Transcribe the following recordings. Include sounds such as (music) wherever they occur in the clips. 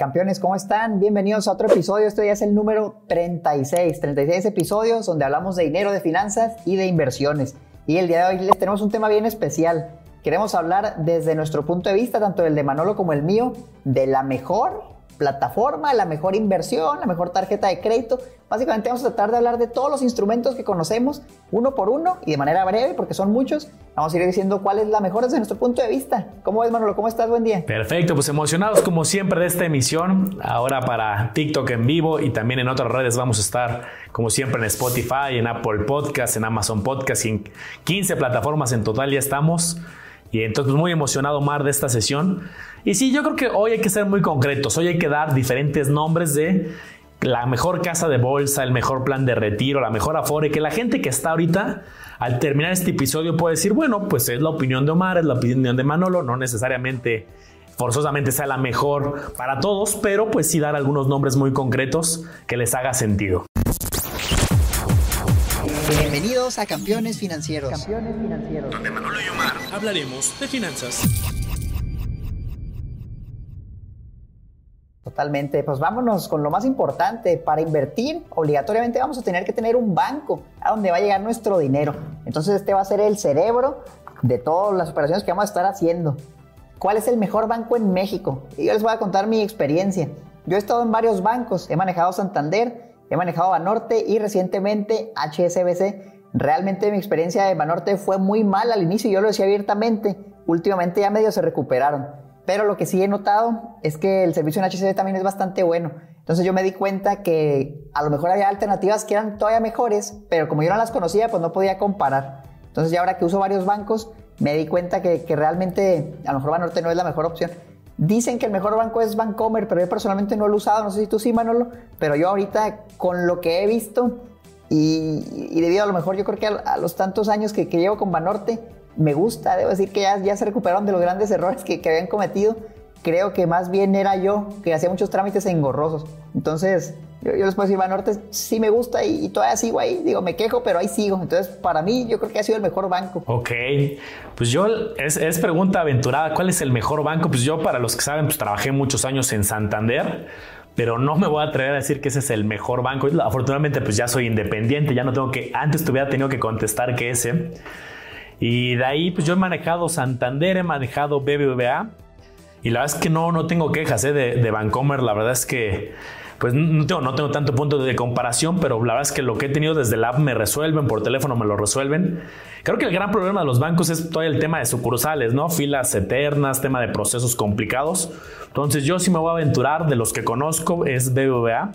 Campeones, ¿cómo están? Bienvenidos a otro episodio. Este ya es el número 36. 36 episodios donde hablamos de dinero, de finanzas y de inversiones. Y el día de hoy les tenemos un tema bien especial. Queremos hablar desde nuestro punto de vista, tanto el de Manolo como el mío, de la mejor plataforma, la mejor inversión, la mejor tarjeta de crédito. Básicamente vamos a tratar de hablar de todos los instrumentos que conocemos uno por uno y de manera breve, porque son muchos. Vamos a ir diciendo cuál es la mejor desde nuestro punto de vista. ¿Cómo ves, Manolo? ¿Cómo estás? Buen día. Perfecto, pues emocionados como siempre de esta emisión. Ahora para TikTok en vivo y también en otras redes vamos a estar como siempre en Spotify, en Apple Podcast, en Amazon Podcast y en 15 plataformas en total ya estamos. Y entonces muy emocionado Mar de esta sesión. Y sí, yo creo que hoy hay que ser muy concretos. Hoy hay que dar diferentes nombres de la mejor casa de bolsa, el mejor plan de retiro, la mejor afore, que la gente que está ahorita al terminar este episodio puede decir, bueno, pues es la opinión de Omar, es la opinión de Manolo, no necesariamente forzosamente sea la mejor para todos, pero pues sí dar algunos nombres muy concretos que les haga sentido. Bienvenidos a Campeones Financieros. Campeones Financieros. Donde Manolo y Omar hablaremos de finanzas. Totalmente, pues vámonos con lo más importante. Para invertir, obligatoriamente vamos a tener que tener un banco a donde va a llegar nuestro dinero. Entonces este va a ser el cerebro de todas las operaciones que vamos a estar haciendo. ¿Cuál es el mejor banco en México? Y yo les voy a contar mi experiencia. Yo he estado en varios bancos, he manejado Santander, He manejado Banorte y recientemente HSBC. Realmente mi experiencia de Banorte fue muy mal al inicio, yo lo decía abiertamente. Últimamente ya medio se recuperaron. Pero lo que sí he notado es que el servicio en HSBC también es bastante bueno. Entonces yo me di cuenta que a lo mejor había alternativas que eran todavía mejores, pero como yo no las conocía, pues no podía comparar. Entonces ya ahora que uso varios bancos, me di cuenta que, que realmente a lo mejor Banorte no es la mejor opción. Dicen que el mejor banco es Bancomer, pero yo personalmente no lo he usado, no sé si tú sí, Manolo, pero yo ahorita con lo que he visto y, debido a lo mejor yo creo que a, los tantos años que, llevo con Banorte, me gusta, debo decir que ya, se recuperaron de los grandes errores que, que habían cometido creo que más bien era yo que hacía muchos trámites engorrosos. Entonces, yo, les puedo decir, Banorte sí me gusta y, todavía sigo ahí. Digo, me quejo, pero ahí sigo. Entonces, para mí, yo creo que ha sido el mejor banco. Ok, pues yo, es, es pregunta aventurada, ¿cuál es el mejor banco? Pues yo, para los que saben, pues trabajé muchos años en Santander pero no me voy a atrever a decir que ese es el mejor banco. Afortunadamente, pues ya soy independiente, ya no tengo que, antes te hubiera tenido que contestar que ese. Y de ahí, pues yo he manejado Santander, he manejado BBVA, y la verdad es que no, no tengo quejas ¿eh? de, de Vancomer. La verdad es que pues no tengo, no tengo tanto punto de comparación, pero la verdad es que lo que he tenido desde el app me resuelven, por teléfono me lo resuelven. Creo que el gran problema de los bancos es todo el tema de sucursales, ¿no? Filas eternas, tema de procesos complicados. Entonces yo sí me voy a aventurar, de los que conozco es BBVA.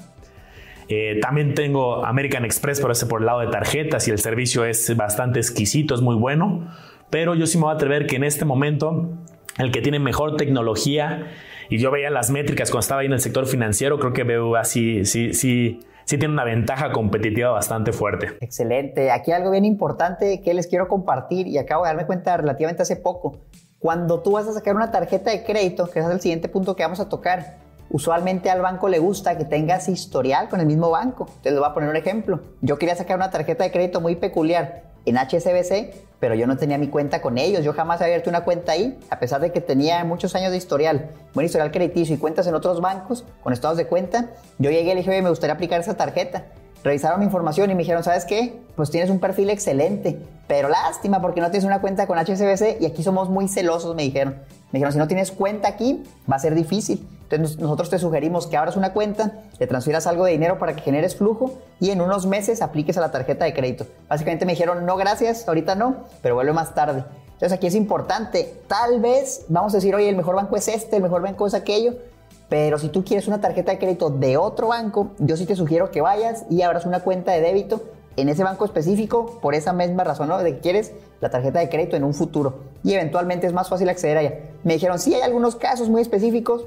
Eh, también tengo American Express, pero ese por el lado de tarjetas y el servicio es bastante exquisito, es muy bueno. Pero yo sí me voy a atrever que en este momento el que tiene mejor tecnología. Y yo veía las métricas cuando estaba ahí en el sector financiero, creo que BBVA sí, sí, sí, sí tiene una ventaja competitiva bastante fuerte. Excelente. Aquí algo bien importante que les quiero compartir y acabo de darme cuenta relativamente hace poco. Cuando tú vas a sacar una tarjeta de crédito, que es el siguiente punto que vamos a tocar, usualmente al banco le gusta que tengas historial con el mismo banco. Te lo voy a poner un ejemplo. Yo quería sacar una tarjeta de crédito muy peculiar en HSBC, pero yo no tenía mi cuenta con ellos. Yo jamás había abierto una cuenta ahí, a pesar de que tenía muchos años de historial, buen historial crediticio y cuentas en otros bancos con estados de cuenta. Yo llegué y le dije, me gustaría aplicar esa tarjeta. Revisaron mi información y me dijeron, ¿sabes qué? Pues tienes un perfil excelente, pero lástima porque no tienes una cuenta con HSBC y aquí somos muy celosos, me dijeron. Me dijeron, si no tienes cuenta aquí, va a ser difícil. Entonces nosotros te sugerimos que abras una cuenta, le transfieras algo de dinero para que generes flujo y en unos meses apliques a la tarjeta de crédito. Básicamente me dijeron, no gracias, ahorita no, pero vuelve más tarde. Entonces aquí es importante, tal vez vamos a decir, oye, el mejor banco es este, el mejor banco es aquello, pero si tú quieres una tarjeta de crédito de otro banco, yo sí te sugiero que vayas y abras una cuenta de débito en ese banco específico por esa misma razón, ¿no? De que quieres la tarjeta de crédito en un futuro y eventualmente es más fácil acceder a ella. Me dijeron, sí, hay algunos casos muy específicos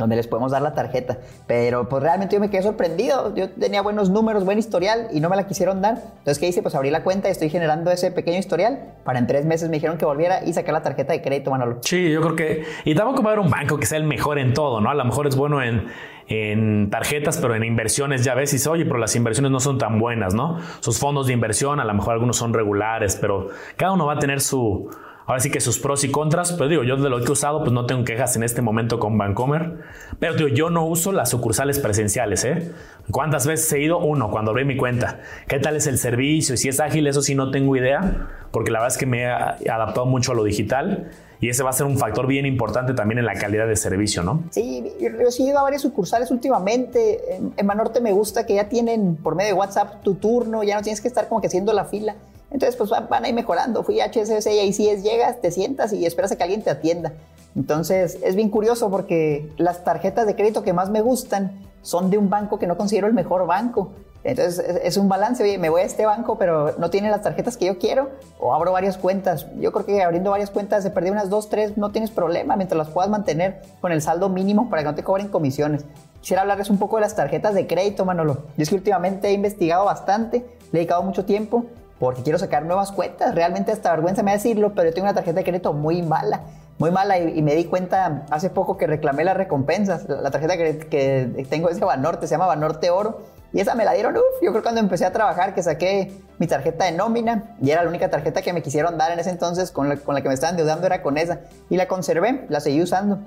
donde les podemos dar la tarjeta, pero pues realmente yo me quedé sorprendido, yo tenía buenos números, buen historial y no me la quisieron dar. Entonces, ¿qué hice? Pues abrí la cuenta y estoy generando ese pequeño historial. Para en tres meses me dijeron que volviera y sacar la tarjeta de crédito, Manolo. Sí, yo creo que... Y tampoco va a haber un banco que sea el mejor en todo, ¿no? A lo mejor es bueno en en tarjetas, pero en inversiones ya ves y dices, oye, pero las inversiones no son tan buenas, ¿no? Sus fondos de inversión, a lo mejor algunos son regulares, pero cada uno va a tener su, ahora sí que sus pros y contras, pero digo, yo de lo que he usado, pues no tengo quejas en este momento con Bancomer, pero digo, yo no uso las sucursales presenciales, ¿eh? ¿Cuántas veces he ido? Uno, cuando abrí mi cuenta. ¿Qué tal es el servicio? Y si es ágil, eso sí no tengo idea, porque la verdad es que me he adaptado mucho a lo digital y ese va a ser un factor bien importante también en la calidad de servicio, ¿no? Sí, yo he ido a varias sucursales últimamente. En, en Manorte me gusta que ya tienen por medio de WhatsApp tu turno, ya no tienes que estar como que haciendo la fila. Entonces, pues van a ir mejorando. Fui a HSBC y ahí sí es, llegas, te sientas y esperas a que alguien te atienda. Entonces, es bien curioso porque las tarjetas de crédito que más me gustan son de un banco que no considero el mejor banco. Entonces es un balance, oye, me voy a este banco, pero no tiene las tarjetas que yo quiero, o abro varias cuentas. Yo creo que abriendo varias cuentas, de perder unas dos, tres, no tienes problema, mientras las puedas mantener con el saldo mínimo para que no te cobren comisiones. Quisiera hablarles un poco de las tarjetas de crédito, Manolo. Yo es que últimamente he investigado bastante, le he dedicado mucho tiempo, porque quiero sacar nuevas cuentas. Realmente hasta vergüenza me decirlo, pero yo tengo una tarjeta de crédito muy mala, muy mala y, me di cuenta hace poco que reclamé las recompensas. La, tarjeta que, que, tengo es de Banorte, se llama Banorte Oro y esa me la dieron, uff, yo creo cuando empecé a trabajar que saqué mi tarjeta de nómina y era la única tarjeta que me quisieron dar en ese entonces, con la, con la que me estaban endeudando era con esa. Y la conservé, la seguí usando.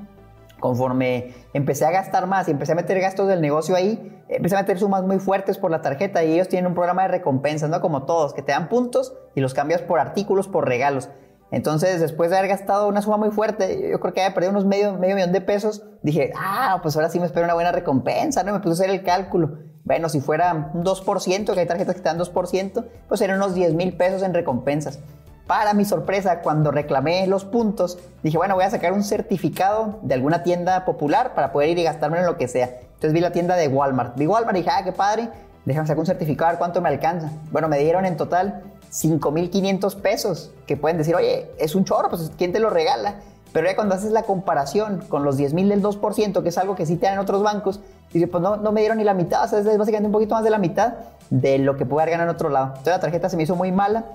Conforme empecé a gastar más y empecé a meter gastos del negocio ahí, empecé a meter sumas muy fuertes por la tarjeta y ellos tienen un programa de recompensas, ¿no? Como todos, que te dan puntos y los cambias por artículos, por regalos. Entonces, después de haber gastado una suma muy fuerte, yo creo que había perdido unos medio, medio millón de pesos, dije, ah, pues ahora sí me espero una buena recompensa, ¿no? Me puse a hacer el cálculo. Bueno, si fuera un 2%, que hay tarjetas que te dan 2%, pues eran unos 10 mil pesos en recompensas. Para mi sorpresa, cuando reclamé los puntos, dije, bueno, voy a sacar un certificado de alguna tienda popular para poder ir y gastármelo en lo que sea. Entonces vi la tienda de Walmart. Vi Walmart y dije, ah, qué padre, déjame sacar un certificado a ver cuánto me alcanza. Bueno, me dieron en total 5.500 pesos, que pueden decir, oye, es un chorro, pues ¿quién te lo regala? Pero ya cuando haces la comparación con los 10 mil del 2%, que es algo que sí te dan en otros bancos, dice, pues no, no me dieron ni la mitad, o sea, es básicamente un poquito más de la mitad de lo que puede haber ganado en otro lado. Entonces la tarjeta se me hizo muy mala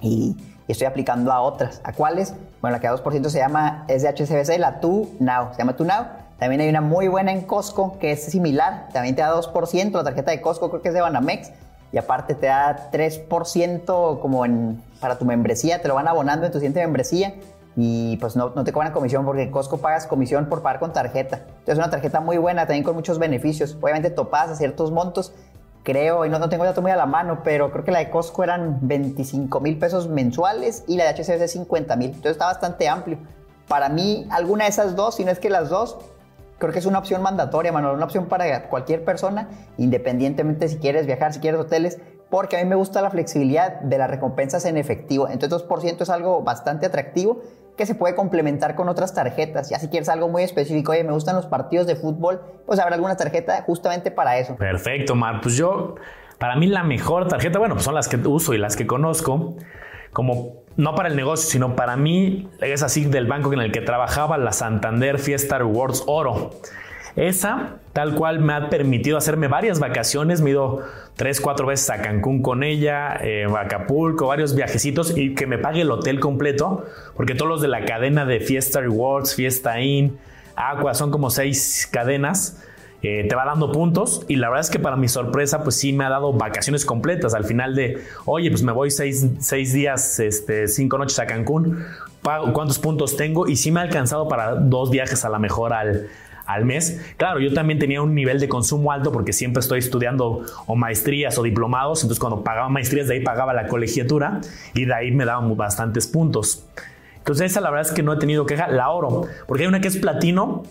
y, estoy aplicando a otras. ¿A cuáles? Bueno, la que da 2% se llama, es de HSBC, la Tu Now, se llama Tu Now. También hay una muy buena en Costco que es similar, también te da 2%, la tarjeta de Costco creo que es de Banamex, y aparte te da 3% como en, para tu membresía, te lo van abonando en tu siguiente membresía y pues no, no te cobran comisión porque en Costco pagas comisión por pagar con tarjeta. Entonces es una tarjeta muy buena, también con muchos beneficios. Obviamente topas a ciertos montos, creo, y no, no tengo el dato muy a la mano, pero creo que la de Costco eran 25 mil pesos mensuales y la de HCBC 50 mil. Entonces está bastante amplio. Para mí, alguna de esas dos, si no es que las dos, creo que es una opción mandatoria, Manuel, una opción para cualquier persona, independientemente si quieres viajar, si quieres hoteles, porque a mí me gusta la flexibilidad de las recompensas en efectivo. Entonces 2% es algo bastante atractivo que se puede complementar con otras tarjetas. Ya si quieres algo muy específico, oye, me gustan los partidos de fútbol, pues habrá alguna tarjeta justamente para eso. Perfecto, Mar. Pues yo, para mí la mejor tarjeta, bueno, pues son las que uso y las que conozco, como no para el negocio, sino para mí, es así del banco en el que trabajaba, la Santander Fiesta Rewards Oro. Esa, tal cual, me ha permitido hacerme varias vacaciones. Me he ido tres, cuatro veces a Cancún con ella, eh, Acapulco, varios viajecitos y que me pague el hotel completo, porque todos los de la cadena de Fiesta Rewards, Fiesta Inn, Aqua, son como seis cadenas. Eh, te va dando puntos y la verdad es que para mi sorpresa pues sí me ha dado vacaciones completas al final de oye pues me voy seis, seis días este, cinco noches a Cancún cuántos puntos tengo y sí me ha alcanzado para dos viajes a la mejor al, al mes. Claro, yo también tenía un nivel de consumo alto porque siempre estoy estudiando o maestrías o diplomados, entonces cuando pagaba maestrías de ahí pagaba la colegiatura y de ahí me daban bastantes puntos. Entonces esa la verdad es que no he tenido queja. La oro, porque hay una que es platino,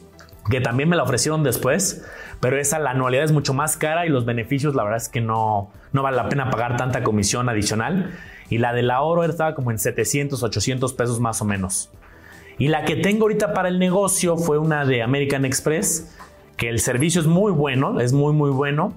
que también me la ofrecieron después, pero esa la anualidad es mucho más cara y los beneficios la verdad es que no, no vale la pena pagar tanta comisión adicional. Y la de la oro estaba como en 700, 800 pesos más o menos. Y la que tengo ahorita para el negocio fue una de American Express, que el servicio es muy bueno, es muy muy bueno.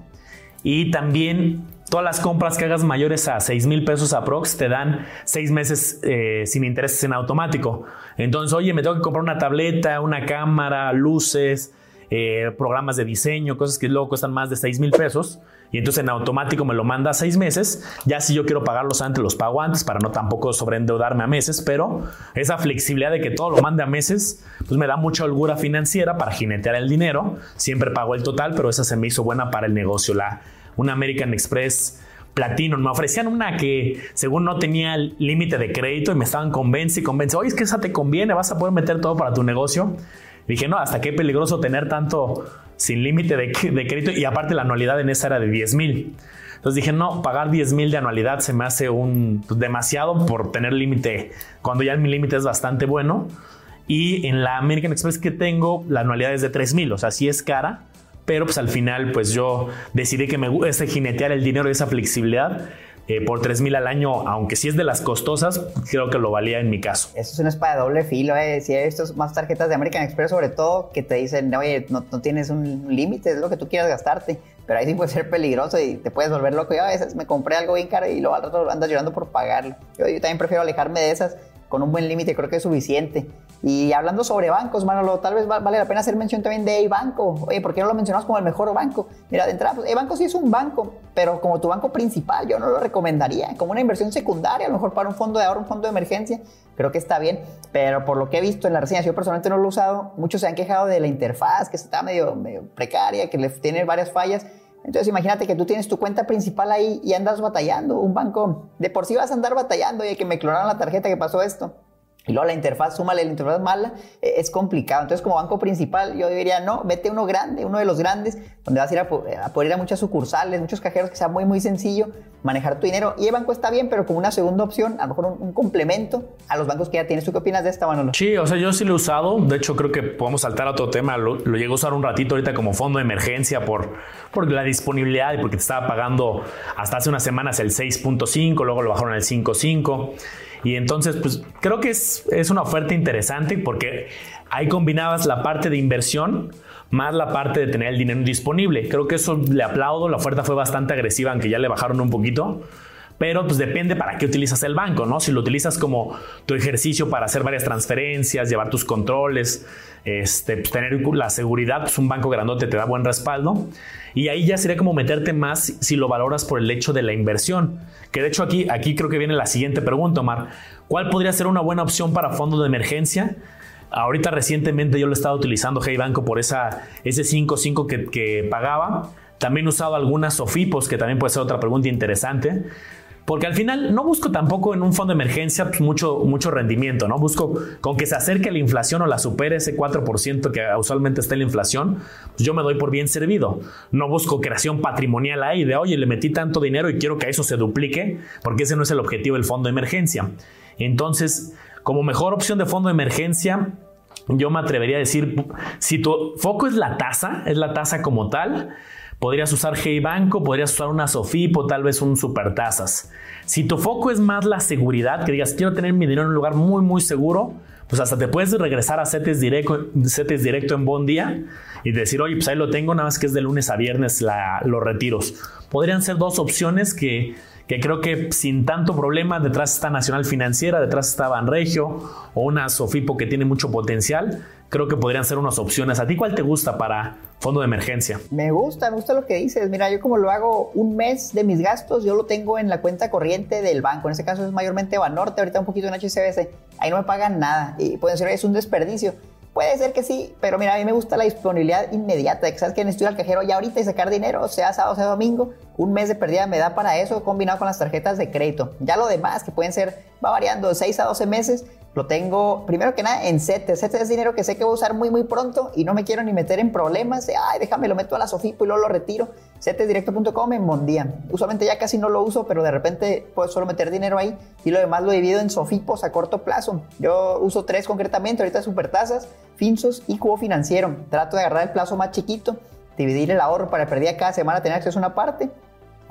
Y también todas las compras que hagas mayores a 6 mil pesos aprox te dan 6 meses eh, sin intereses en automático. Entonces, oye, me tengo que comprar una tableta, una cámara, luces, eh, programas de diseño, cosas que luego cuestan más de 6 mil pesos. Y entonces en automático me lo manda a seis meses. Ya si yo quiero pagarlos antes, los pago antes para no tampoco sobreendeudarme a meses. Pero esa flexibilidad de que todo lo mande a meses, pues me da mucha holgura financiera para jinetear el dinero. Siempre pago el total, pero esa se me hizo buena para el negocio. La, una American Express platino. Me ofrecían una que según no tenía límite de crédito y me estaban convence y convence. Oye, es que esa te conviene, vas a poder meter todo para tu negocio. dije, no, hasta qué peligroso tener tanto sin límite de, de, crédito y aparte la anualidad en esa era de 10 mil. Entonces dije, no, pagar 10 mil de anualidad se me hace un pues, demasiado por tener límite cuando ya mi límite es bastante bueno. Y en la American Express que tengo, la anualidad es de 3 mil, o sea, sí es cara, pero pues al final pues yo decidí que me gusta jinetear el dinero y esa flexibilidad eh, por 3 mil al año, aunque si es de las costosas, creo que lo valía en mi caso. Eso es una espada de doble filo, eh. Si hay estos más tarjetas de American Express, sobre todo, que te dicen, oye, no, no tienes un límite, es lo que tú quieras gastarte. Pero ahí sí puede ser peligroso y te puedes volver loco. Yo a veces me compré algo bien caro y luego al rato andas llorando por pagarlo. Yo, yo también prefiero alejarme de esas con un buen límite, creo que es suficiente. Y hablando sobre bancos, Manolo, tal vez vale la pena hacer mención también de banco Oye, ¿por qué no lo mencionamos como el mejor banco? Mira, de entrada, pues, banco sí es un banco, pero como tu banco principal, yo no lo recomendaría. Como una inversión secundaria, a lo mejor para un fondo de ahorro, un fondo de emergencia, creo que está bien. Pero por lo que he visto en la reseña, yo personalmente no lo he usado, muchos se han quejado de la interfaz, que está medio, medio precaria, que tiene varias fallas. Entonces imagínate que tú tienes tu cuenta principal ahí y andas batallando. Un banco, de por sí vas a andar batallando, y que me clonaron la tarjeta, que pasó esto y luego la interfaz, súmale la interfaz mala, eh, es complicado. Entonces, como banco principal, yo diría, no, vete uno grande, uno de los grandes, donde vas a ir a, poder ir a muchas sucursales, muchos cajeros, que sea muy, muy sencillo manejar tu dinero. Y el banco está bien, pero como una segunda opción, a lo mejor un, complemento a los bancos que ya tienes. ¿Tú qué opinas de esta, Manolo? Sí, o sea, yo sí lo he usado. De hecho, creo que podemos saltar a otro tema. Lo, lo llego a usar un ratito ahorita como fondo de emergencia por, por la disponibilidad y porque te estaba pagando hasta hace unas semanas el 6.5, luego lo bajaron al 5.5. Y entonces, pues creo que es, es una oferta interesante porque ahí combinabas la parte de inversión más la parte de tener el dinero disponible. Creo que eso le aplaudo, la oferta fue bastante agresiva, aunque ya le bajaron un poquito. Pero pues depende para qué utilizas el banco, ¿no? Si lo utilizas como tu ejercicio para hacer varias transferencias, llevar tus controles, este, pues, tener la seguridad, pues un banco grandote te da buen respaldo. Y ahí ya sería como meterte más si lo valoras por el hecho de la inversión. Que de hecho aquí, aquí creo que viene la siguiente pregunta, Omar. ¿Cuál podría ser una buena opción para fondos de emergencia? Ahorita recientemente yo lo he estado utilizando Hey Banco por esa, ese 5.5 que, que pagaba. También he usado algunas Sofipos, que también puede ser otra pregunta interesante. Porque al final no busco tampoco en un fondo de emergencia mucho, mucho rendimiento, ¿no? Busco con que se acerque la inflación o la supere ese 4% que usualmente está en la inflación, pues yo me doy por bien servido. No busco creación patrimonial ahí de, oye, le metí tanto dinero y quiero que eso se duplique, porque ese no es el objetivo del fondo de emergencia. Entonces, como mejor opción de fondo de emergencia, yo me atrevería a decir, si tu foco es la tasa, es la tasa como tal, Podrías usar Hey Banco, podrías usar una Sofipo, tal vez un Supertasas. Si tu foco es más la seguridad, que digas, quiero tener mi dinero en un lugar muy, muy seguro, pues hasta te puedes regresar a CETES directo, CETES directo en buen día y decir, oye, pues ahí lo tengo, nada más que es de lunes a viernes los retiros. Podrían ser dos opciones que que creo que sin tanto problema, detrás está Nacional Financiera, detrás está Banregio o una Sofipo que tiene mucho potencial, creo que podrían ser unas opciones. ¿A ti cuál te gusta para fondo de emergencia? Me gusta, me gusta lo que dices. Mira, yo como lo hago un mes de mis gastos, yo lo tengo en la cuenta corriente del banco. En ese caso es mayormente Banorte, ahorita un poquito en HCBC. Ahí no me pagan nada y pueden ser, es un desperdicio. Puede ser que sí, pero mira, a mí me gusta la disponibilidad inmediata, de que sabes que necesito al cajero ya ahorita y sacar dinero, sea sábado, sea domingo, un mes de pérdida me da para eso combinado con las tarjetas de crédito. Ya lo demás, que pueden ser, va variando de 6 a 12 meses, lo tengo, primero que nada, en CETES. CETES es dinero que sé que voy a usar muy, muy pronto y no me quiero ni meter en problemas. Ay, déjame, lo meto a la Sofipo y luego lo retiro. CETESdirecto.com en Mondía. Usualmente ya casi no lo uso, pero de repente puedo solo meter dinero ahí y lo demás lo divido en Sofipos a corto plazo. Yo uso tres concretamente, ahorita Supertasas, Finsos y Cubo Financiero. Trato de agarrar el plazo más chiquito, dividir el ahorro para perder cada semana tener acceso a una parte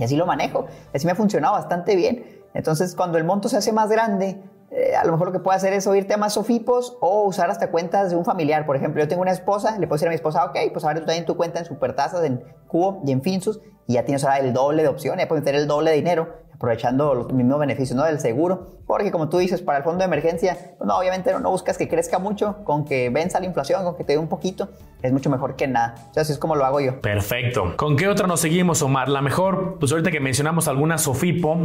y así lo manejo. Así me ha funcionado bastante bien. Entonces, cuando el monto se hace más grande, eh, a lo mejor lo que puedo hacer es oírte a más sofipos o usar hasta cuentas de un familiar. Por ejemplo, yo tengo una esposa, le puedo decir a mi esposa, ok, pues ahora tú también tu cuenta en Supertasas, en Cubo y en Finsus, y ya tienes ahora el doble de opciones, ya puedes meter el doble de dinero, aprovechando los mismos beneficios ¿no? del seguro. Porque como tú dices, para el fondo de emergencia, pues no, obviamente no, buscas que crezca mucho, con que venza la inflación, con que te dé un poquito, es mucho mejor que nada. O sea, así es como lo hago yo. Perfecto. ¿Con qué otra nos seguimos, Omar? La mejor, pues ahorita que mencionamos alguna Sofipo,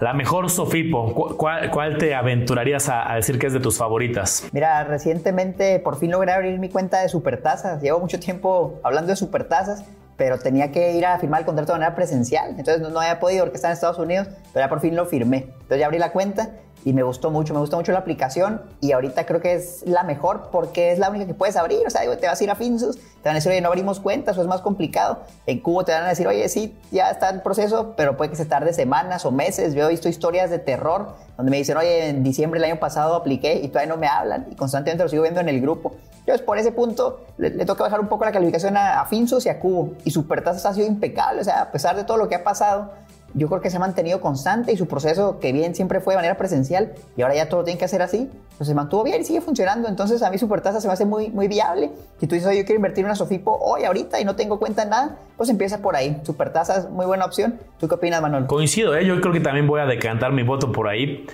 la mejor Sofipo, ¿cuál, te aventurarías a, decir que es de tus favoritas? Mira, recientemente por fin logré abrir mi cuenta de supertazas. Llevo mucho tiempo hablando de supertazas pero tenía que ir a firmar el contrato de manera presencial. Entonces no, no había podido porque estaba en Estados Unidos, pero ya por fin lo firmé. Entonces ya abrí la cuenta y me gustó mucho, me gustó mucho la aplicación y ahorita creo que es la mejor porque es la única que puedes abrir, o sea, te vas a ir a Finsus, te van a decir, oye, no abrimos cuentas o es más complicado, en Cubo te van a decir, oye, sí, ya está el proceso, pero puede que se tarde semanas o meses, yo he visto historias de terror donde me dicen, oye, en diciembre del año pasado apliqué y todavía no me hablan y constantemente lo sigo viendo en el grupo. Entonces, por ese punto, le, toca bajar un poco la calificación a, a Finsus y a Cubo y Supertasas ha sido impecable, o sea, a pesar de todo lo que ha pasado, yo creo que se ha mantenido constante y su proceso, que bien siempre fue de manera presencial y ahora ya todo lo tiene que hacer así, pues se mantuvo bien y sigue funcionando. Entonces a mí Supertasa se me hace muy, muy viable. Si tú dices, oye, yo quiero invertir en una Sofipo hoy, ahorita y no tengo cuenta en nada, pues empieza por ahí. Supertasa es muy buena opción. ¿Tú qué opinas, Manuel? Coincido, ¿eh? yo creo que también voy a decantar mi voto por ahí.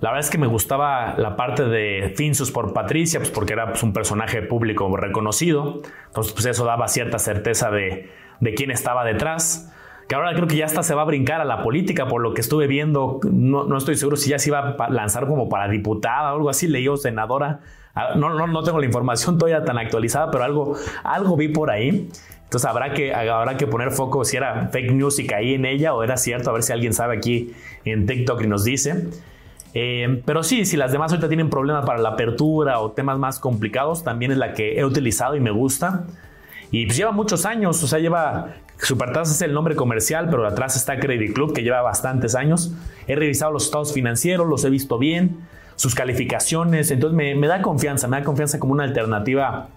La verdad es que me gustaba la parte de Finsus por Patricia, pues porque era pues, un personaje público reconocido. Entonces, pues eso daba cierta certeza de, de quién estaba detrás que ahora creo que ya hasta se va a brincar a la política, por lo que estuve viendo, no, no estoy seguro si ya se iba a lanzar como para diputada o algo así, leí senadora, ah, no, no, no tengo la información todavía tan actualizada, pero algo, algo vi por ahí. Entonces habrá que, habrá que poner foco si era fake news y caí en ella o era cierto, a ver si alguien sabe aquí en TikTok y nos dice. Eh, pero sí, si las demás ahorita tienen problemas para la apertura o temas más complicados, también es la que he utilizado y me gusta. Y pues lleva muchos años, o sea, lleva Supertas es el nombre comercial, pero atrás está Credit Club, que lleva bastantes años. He revisado los estados financieros, los he visto bien, sus calificaciones, entonces me, da confianza, me da confianza como una alternativa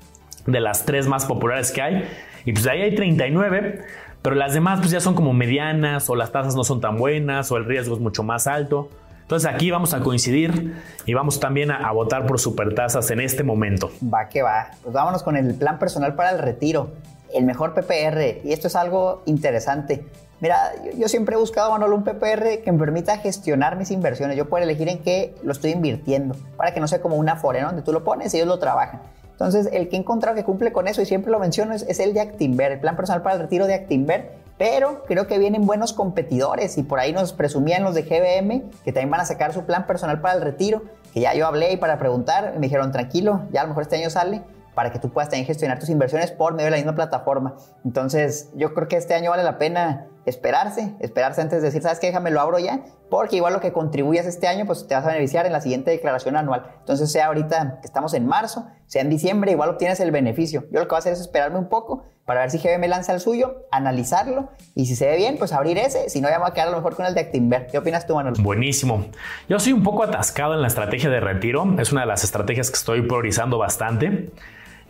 de las tres más populares que hay. Y pues ahí hay 39, pero las demás pues ya son como medianas, o las tasas no son tan buenas, o el riesgo es mucho más alto. Entonces aquí vamos a coincidir y vamos también a, a votar por supertasas en este momento. Va que va. Pues vámonos con el plan personal para el retiro el mejor PPR. Y esto es algo interesante. Mira, yo, siempre he buscado, Manolo, un PPR que me permita gestionar mis inversiones. Yo puedo elegir en qué lo estoy invirtiendo, para que no sea como una Afore, donde tú lo pones y ellos lo trabajan. Entonces, el que he encontrado que cumple con eso, y siempre lo menciono, es, el de Actinver, el plan personal para el retiro de Actinver. Pero creo que vienen buenos competidores y por ahí nos presumían los de GBM que también van a sacar su plan personal para el retiro, que ya yo hablé y para preguntar, me dijeron, tranquilo, ya a lo mejor este año sale para que tú puedas también gestionar tus inversiones por medio de la misma plataforma. Entonces, yo creo que este año vale la pena esperarse, esperarse antes de decir, ¿sabes qué? Déjame lo abro ya, porque igual lo que contribuyas este año, pues te vas a beneficiar en la siguiente declaración anual. Entonces, sea ahorita que estamos en marzo, sea en diciembre, igual obtienes el beneficio. Yo lo que voy a hacer es esperarme un poco para ver si GBM lanza el suyo, analizarlo, y si se ve bien, pues abrir ese, si no, ya me voy a quedar a lo mejor con el de Actinver. ¿Qué opinas tú, Manuel? Buenísimo. Yo soy un poco atascado en la estrategia de retiro, es una de las estrategias que estoy priorizando bastante.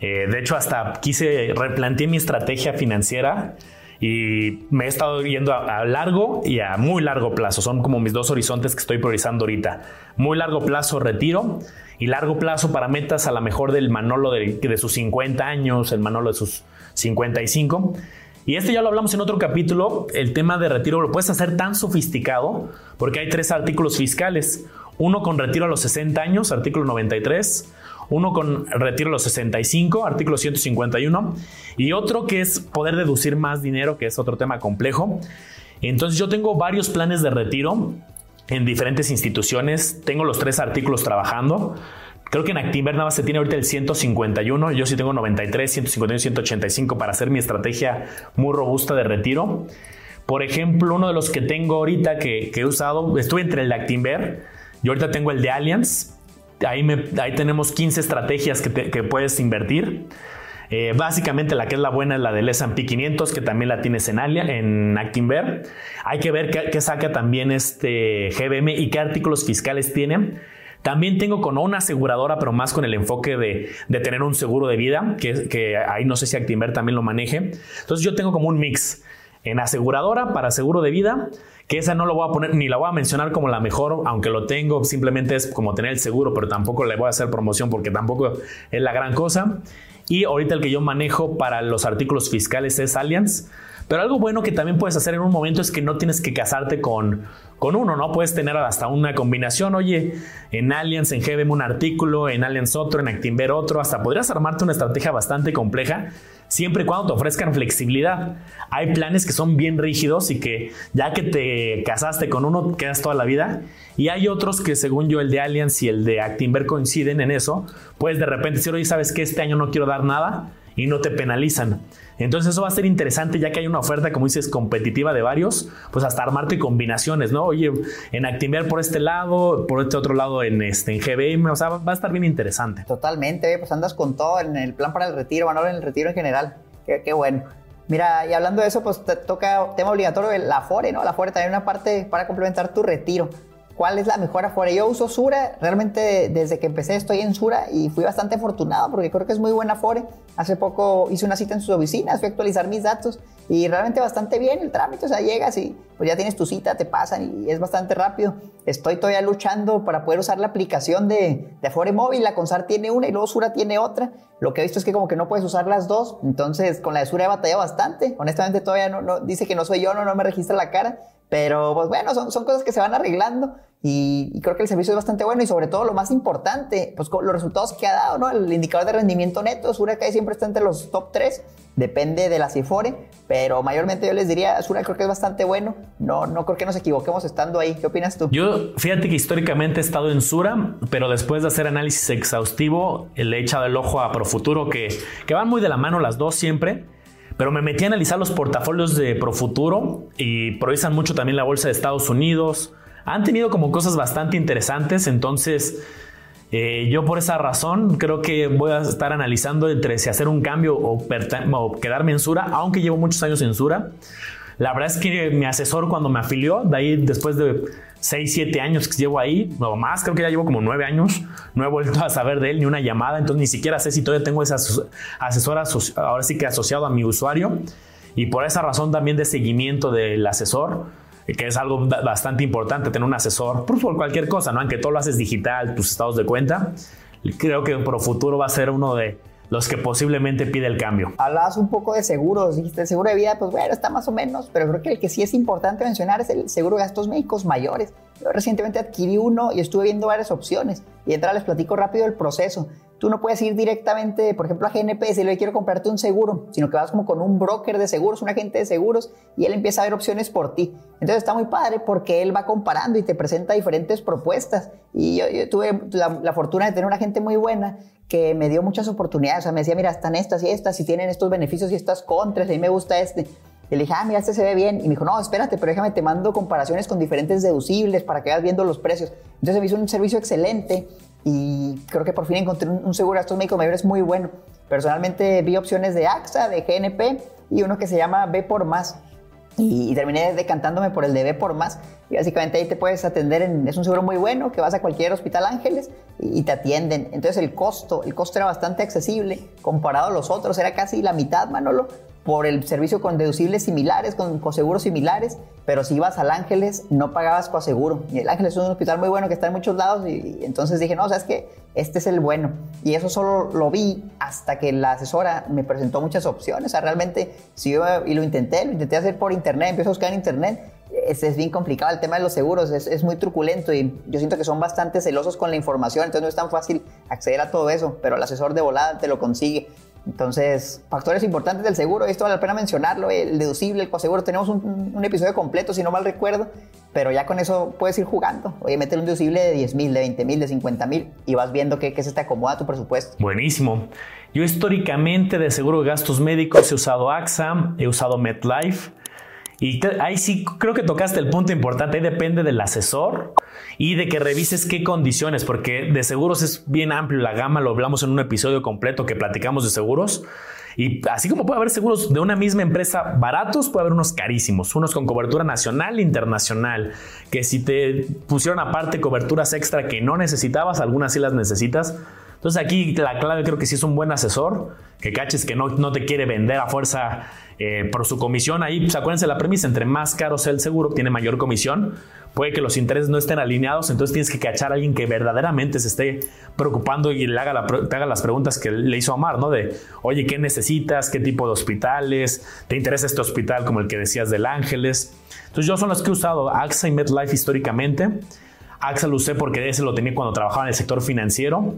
Eh, de hecho, hasta quise replantear mi estrategia financiera y me he estado yendo a, largo y a muy largo plazo. Son como mis dos horizontes que estoy priorizando ahorita. Muy largo plazo retiro y largo plazo para metas a la mejor del Manolo de, de sus 50 años, el Manolo de sus 55. Y este ya lo hablamos en otro capítulo, el tema de retiro lo puedes hacer tan sofisticado porque hay tres artículos fiscales. Uno con retiro a los 60 años, artículo 93 uno con retiro los 65, artículo 151, y otro que es poder deducir más dinero, que es otro tema complejo. Entonces yo tengo varios planes de retiro en diferentes instituciones, tengo los tres artículos trabajando. Creo que en Actinver nada más se tiene ahorita el 151, yo sí tengo 93, 151, 185 para hacer mi estrategia muy robusta de retiro. Por ejemplo, uno de los que tengo ahorita que, he usado, estuve entre el de Actinver, yo ahorita tengo el de Allianz, Ahí, tenemos 15 estrategias que, puedes invertir. Eh, básicamente la que es la buena es la del S&P 500, que también la tienes en Alia, en Actinver. Hay que ver qué, saca también este GBM y qué artículos fiscales tiene. También tengo con una aseguradora, pero más con el enfoque de, tener un seguro de vida, que, que, ahí no sé si Actinver también lo maneje. Entonces yo tengo como un mix en aseguradora para seguro de vida que esa no lo voy a poner ni la voy a mencionar como la mejor, aunque lo tengo, simplemente es como tener el seguro, pero tampoco le voy a hacer promoción porque tampoco es la gran cosa. Y ahorita el que yo manejo para los artículos fiscales es Allianz. Pero algo bueno que también puedes hacer en un momento es que no tienes que casarte con, con uno, ¿no? Puedes tener hasta una combinación. Oye, en Allianz, en GBM un artículo, en Allianz otro, en Actinver otro. Hasta podrías armarte una estrategia bastante compleja siempre y cuando te ofrezcan flexibilidad. Hay planes que son bien rígidos y que ya que te casaste con uno, quedas toda la vida. Y hay otros que según yo el de Allianz y el de Actinver coinciden en eso. Puedes de repente decir, oye, ¿sabes que Este año no quiero dar nada y no te penalizan. Entonces eso va a ser interesante ya que hay una oferta, como dices, competitiva de varios, pues hasta armarte combinaciones, ¿no? Oye, en Actinver por este lado, por este otro lado en, este, en GBM, o sea, va a estar bien interesante. Totalmente, pues andas con todo en el plan para el retiro, a en el retiro en general. Qué, bueno. Mira, y hablando de eso, pues te toca tema obligatorio, la Afore, ¿no? La Afore también una parte para complementar tu retiro. ¿Cuál es la mejor Afore? Yo uso Sura, realmente desde que empecé estoy en Sura y fui bastante afortunado porque creo que es muy buena Afore. Hace poco hice una cita en sus oficinas, fui a actualizar mis datos y realmente bastante bien el trámite, o sea, llegas y pues ya tienes tu cita, te pasan y es bastante rápido. Estoy todavía luchando para poder usar la aplicación de, de Afore Móvil, la Consar tiene una y luego Sura tiene otra. Lo que he visto es que como que no puedes usar las dos, entonces con la de Sura he batallado bastante. Honestamente todavía no, no dice que no soy yo, no, no me registra la cara, pero pues bueno, son, son cosas que se van arreglando y, creo que el servicio es bastante bueno y sobre todo lo más importante, pues los resultados que ha dado, ¿no? El indicador de rendimiento neto, Surakai siempre está entre los top 3, depende de la CIFORE, pero mayormente yo les diría, Sura creo que es bastante bueno, no, no creo que nos equivoquemos estando ahí. ¿Qué opinas tú? Yo, fíjate que históricamente he estado en Sura, pero después de hacer análisis exhaustivo, le he echado el ojo a Profuturo, que, que van muy de la mano las dos siempre. Pero me metí a analizar los portafolios de Profuturo y priorizan mucho también la bolsa de Estados Unidos. Han tenido como cosas bastante interesantes, entonces eh, yo por esa razón creo que voy a estar analizando entre si hacer un cambio o, quedarme en Sura, aunque llevo muchos años en Sura. La verdad es que mi asesor cuando me afilió, de ahí después de 6, 7 años que llevo ahí, o más, creo que ya llevo como 9 años, no he vuelto a saber de él ni una llamada, entonces ni siquiera sé si todavía tengo ese asesor ahora sí que asociado a mi usuario. Y por esa razón también de seguimiento del asesor, que es algo bastante importante, tener un asesor pues, por cualquier cosa, ¿no? Aunque todo lo haces digital, tus estados de cuenta, creo que Pro Futuro va a ser uno de los que posiblemente pide el cambio. Hablabas un poco de seguros, dijiste seguro de vida, pues bueno, está más o menos, pero creo que el que sí es importante mencionar es el seguro de gastos médicos mayores. Yo recientemente adquirí uno y estuve viendo varias opciones y entra les platico rápido el proceso. Tú no puedes ir directamente, por ejemplo, a GNP si le quiero comprarte un seguro, sino que vas como con un broker de seguros, un agente de seguros, y él empieza a ver opciones por ti. Entonces está muy padre porque él va comparando y te presenta diferentes propuestas. Y yo, tuve la, fortuna de tener una gente muy buena que me dio muchas oportunidades. O sea, me decía, mira, están estas y estas, si tienen estos beneficios y estas contras, a mí me gusta este. Y le dije, ah, mira, este se ve bien. Y me dijo, no, espérate, pero déjame, te mando comparaciones con diferentes deducibles para que vayas viendo los precios. Entonces me hizo un servicio excelente y creo que por fin encontré un, seguro de gastos médicos mayores muy bueno. Personalmente vi opciones de AXA, de GNP y uno que se llama B por más. Y, terminé decantándome por el de B por más. Y básicamente ahí te puedes atender, en, es un seguro muy bueno que vas a cualquier hospital Ángeles y, te atienden. Entonces el costo, el costo era bastante accesible comparado a los otros, era casi la mitad, Manolo por el servicio con deducibles similares, con coseguros similares, pero si ibas al Ángeles no pagabas coaseguro. Y el Ángeles es un hospital muy bueno que está en muchos lados y, entonces dije, no, o sea, es que este es el bueno. Y eso solo lo vi hasta que la asesora me presentó muchas opciones. O sea, realmente, si yo, y lo intenté, lo intenté hacer por internet, empiezo a buscar en internet, es, es bien complicado el tema de los seguros, es, es, muy truculento y yo siento que son bastante celosos con la información, entonces no es tan fácil acceder a todo eso, pero el asesor de volada te lo consigue. Entonces, factores importantes del seguro, esto vale la pena mencionarlo, el deducible, el coaseguro, tenemos un, episodio completo, si no mal recuerdo, pero ya con eso puedes ir jugando. Oye, mete un deducible de 10 mil, de 20 mil, de 50 mil y vas viendo qué, qué se te acomoda a tu presupuesto. Buenísimo. Yo históricamente de seguro de gastos médicos he usado AXA, he usado MetLife, y ahí sí creo que tocaste el punto importante, ahí depende del asesor y de que revises qué condiciones, porque de seguros es bien amplio la gama, lo hablamos en un episodio completo que platicamos de seguros. Y así como puede haber seguros de una misma empresa baratos, puede haber unos carísimos, unos con cobertura nacional e internacional, que si te pusieron aparte coberturas extra que no necesitabas, algunas sí las necesitas. Entonces aquí la clave creo que sí es un buen asesor, que caches que no, no te quiere vender a fuerza eh, por su comisión. Ahí, pues acuérdense la premisa, entre más caro sea el seguro, tiene mayor comisión. Puede que los intereses no estén alineados, entonces tienes que cachar a alguien que verdaderamente se esté preocupando y le haga te haga las preguntas que le hizo Omar, ¿no? De, oye, ¿qué necesitas? ¿Qué tipo de hospitales? ¿Te interesa este hospital como el que decías del Ángeles? Entonces yo son los que he usado AXA y MedLife históricamente. AXA lo usé porque ese lo tenía cuando trabajaba en el sector financiero.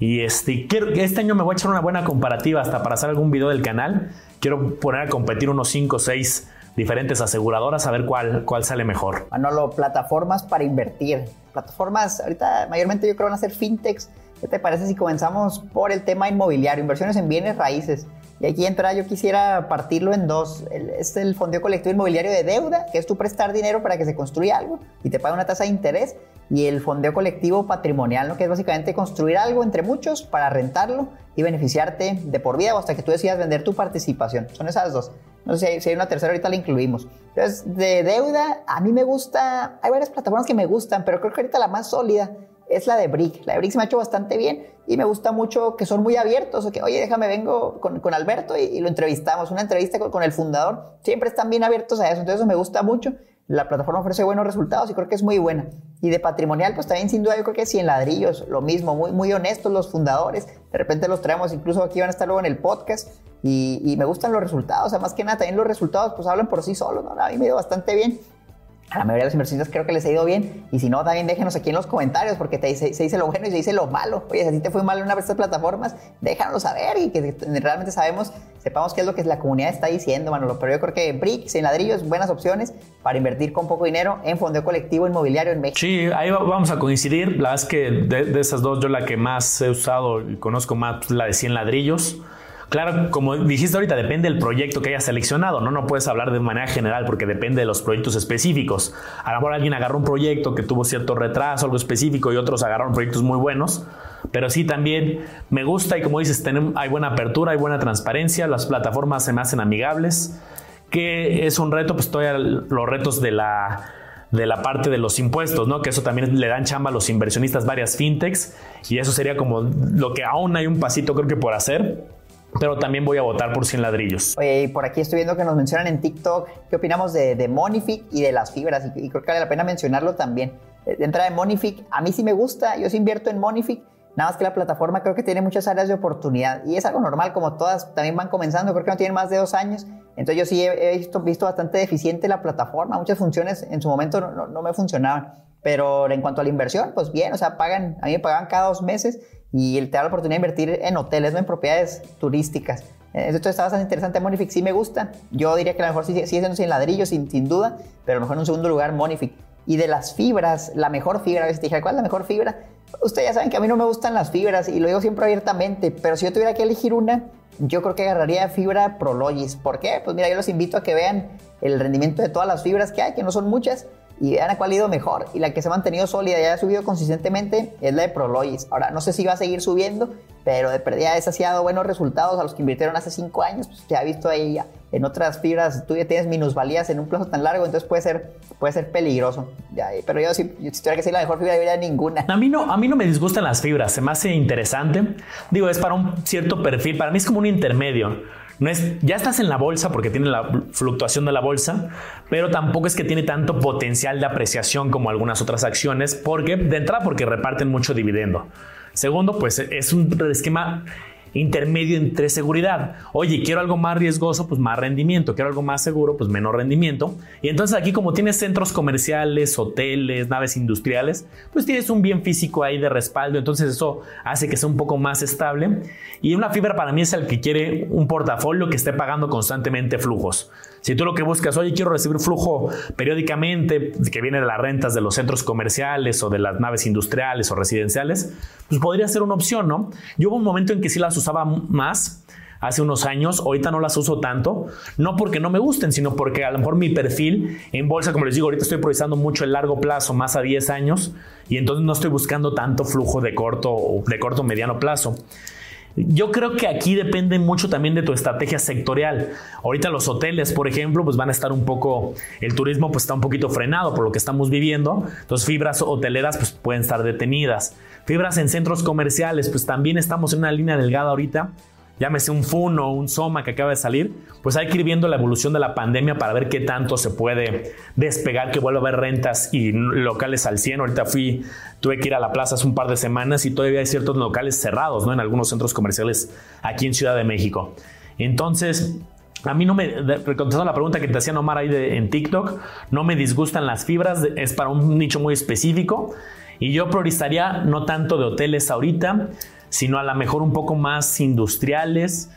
Y este, este año me voy a echar una buena comparativa hasta para hacer algún video del canal quiero poner a competir unos 5 o 6 diferentes aseguradoras a ver cuál, cuál sale mejor. Manolo, plataformas para invertir. Plataformas, ahorita mayormente yo creo van a ser fintechs. ¿Qué te parece si comenzamos por el tema inmobiliario, inversiones en bienes raíces? Y aquí entra, yo quisiera partirlo en dos. es el Fondo Colectivo Inmobiliario de Deuda, que es tu prestar dinero para que se construya algo y te paga una tasa de interés. Y el Fondeo Colectivo Patrimonial, que es básicamente construir algo entre muchos para rentarlo y beneficiarte de por vida o hasta que tú decidas vender tu participación. Son esas dos. No sé si hay, una tercera, ahorita la incluimos. Entonces, de deuda, a mí me gusta, hay varias plataformas que me gustan, pero creo que ahorita la más sólida es la de Brick. La de Brick se me ha hecho bastante bien y me gusta mucho que son muy abiertos. O que, oye, déjame, vengo con, con Alberto y, lo entrevistamos. Una entrevista con, el fundador. Siempre están bien abiertos a eso. Entonces, eso me gusta mucho. La plataforma ofrece buenos resultados y creo que es muy buena. Y de patrimonial, pues también sin duda yo creo que 100 ladrillos, lo mismo, muy, muy honestos los fundadores. De repente los traemos, incluso aquí van a estar luego en el podcast. Y, y me gustan los resultados. O sea, más que nada, también los resultados pues hablan por sí solos. ¿no? A mí me dio bastante bien a la mayoría de los inversionistas creo que les ha ido bien. Y si no, también déjenos aquí en los comentarios porque te, se, se, dice lo bueno y se dice lo malo. Oye, si te fue mal en una de estas plataformas, déjanoslo saber y que realmente sabemos, sepamos qué es lo que la comunidad está diciendo, Manolo. Pero yo creo que Brick, sin ladrillos, buenas opciones para invertir con poco dinero en fondo colectivo inmobiliario en México. Sí, ahí vamos a coincidir. La verdad es que de, de esas dos, yo la que más he usado y conozco más, pues, la de 100 ladrillos. Claro, como dijiste ahorita, depende del proyecto que hayas seleccionado, ¿no? No puedes hablar de manera general porque depende de los proyectos específicos. A lo mejor alguien agarró un proyecto que tuvo cierto retraso, algo específico, y otros agarraron proyectos muy buenos. Pero sí, también me gusta y como dices, hay buena apertura, hay buena transparencia, las plataformas se me hacen amigables, que es un reto, pues todavía los retos de la de la parte de los impuestos, ¿no? Que eso también le dan chamba a los inversionistas varias fintechs y eso sería como lo que aún hay un pasito creo que por hacer pero también voy a votar por 100 ladrillos. Oye, y por aquí estoy viendo que nos mencionan en TikTok qué opinamos de, de Monific y de las fibras, y, creo que vale la pena mencionarlo también. Eh, de entrada de Monific, a mí sí me gusta, yo sí invierto en Monific, nada más que la plataforma creo que tiene muchas áreas de oportunidad y es algo normal, como todas también van comenzando, creo que no tienen más de dos años, entonces yo sí he, visto, visto, bastante deficiente la plataforma, muchas funciones en su momento no, no me funcionaban, pero en cuanto a la inversión, pues bien, o sea, pagan, a mí me pagan cada dos meses y te da la oportunidad de invertir en hoteles, no en propiedades turísticas. Eh, esto está bastante interesante, Monific sí me gusta. Yo diría que a lo mejor sigue, siendo sin ladrillos, sin, sin duda, pero a lo mejor en un segundo lugar Monific. Y de las fibras, la mejor fibra, a veces te dije, ¿cuál es la mejor fibra? Ustedes ya saben que a mí no me gustan las fibras y lo digo siempre abiertamente, pero si yo tuviera que elegir una, yo creo que agarraría fibra Prologis. ¿Por qué? Pues mira, yo los invito a que vean el rendimiento de todas las fibras que hay, que no son muchas, y vean a cuál ha ido mejor. Y la que se ha mantenido sólida y ha subido consistentemente es la de Prologis. Ahora, no sé si va a seguir subiendo, pero de perdida esa sí ha dado buenos resultados a los que invirtieron hace cinco años. Pues se ha visto ahí. En otras fibras tú ya tienes minusvalías en un plazo tan largo, entonces puede ser, puede ser peligroso. Ya, pero yo, si, si tuviera que ser la mejor fibra, diría ninguna. A mí, no, a mí no me disgustan las fibras, se me hace interesante. Digo, es para un cierto perfil, para mí es como un intermedio. No es, ya estás en la bolsa porque tiene la fluctuación de la bolsa, pero tampoco es que tiene tanto potencial de apreciación como algunas otras acciones, porque de entrada porque reparten mucho dividendo. Segundo, pues es un esquema intermedio entre seguridad. Oye, quiero algo más riesgoso, pues más rendimiento. Quiero algo más seguro, pues menor rendimiento. Y entonces aquí como tienes centros comerciales, hoteles, naves industriales, pues tienes un bien físico ahí de respaldo. Entonces eso hace que sea un poco más estable. Y una fibra para mí es el que quiere un portafolio que esté pagando constantemente flujos. Si tú lo que buscas, oye, quiero recibir flujo periódicamente que viene de las rentas de los centros comerciales o de las naves industriales o residenciales, pues podría ser una opción, ¿no? Yo hubo un momento en que sí las usaba más, hace unos años, ahorita no las uso tanto, no porque no me gusten, sino porque a lo mejor mi perfil en bolsa, como les digo, ahorita estoy priorizando mucho el largo plazo, más a 10 años, y entonces no estoy buscando tanto flujo de corto o de corto mediano plazo. Yo creo que aquí depende mucho también de tu estrategia sectorial. Ahorita los hoteles, por ejemplo, pues van a estar un poco, el turismo pues está un poquito frenado por lo que estamos viviendo, entonces fibras hoteleras pues pueden estar detenidas. Fibras en centros comerciales, pues también estamos en una línea delgada ahorita llámese un FUN o un SOMA que acaba de salir, pues hay que ir viendo la evolución de la pandemia para ver qué tanto se puede despegar, que vuelva a haber rentas y locales al 100. Ahorita fui, tuve que ir a la plaza hace un par de semanas y todavía hay ciertos locales cerrados, ¿no? En algunos centros comerciales aquí en Ciudad de México. Entonces, a mí no me, contestando la pregunta que te hacía Omar ahí en TikTok, no me disgustan las fibras, es para un nicho muy específico y yo priorizaría no tanto de hoteles ahorita, sino a lo mejor un poco más industriales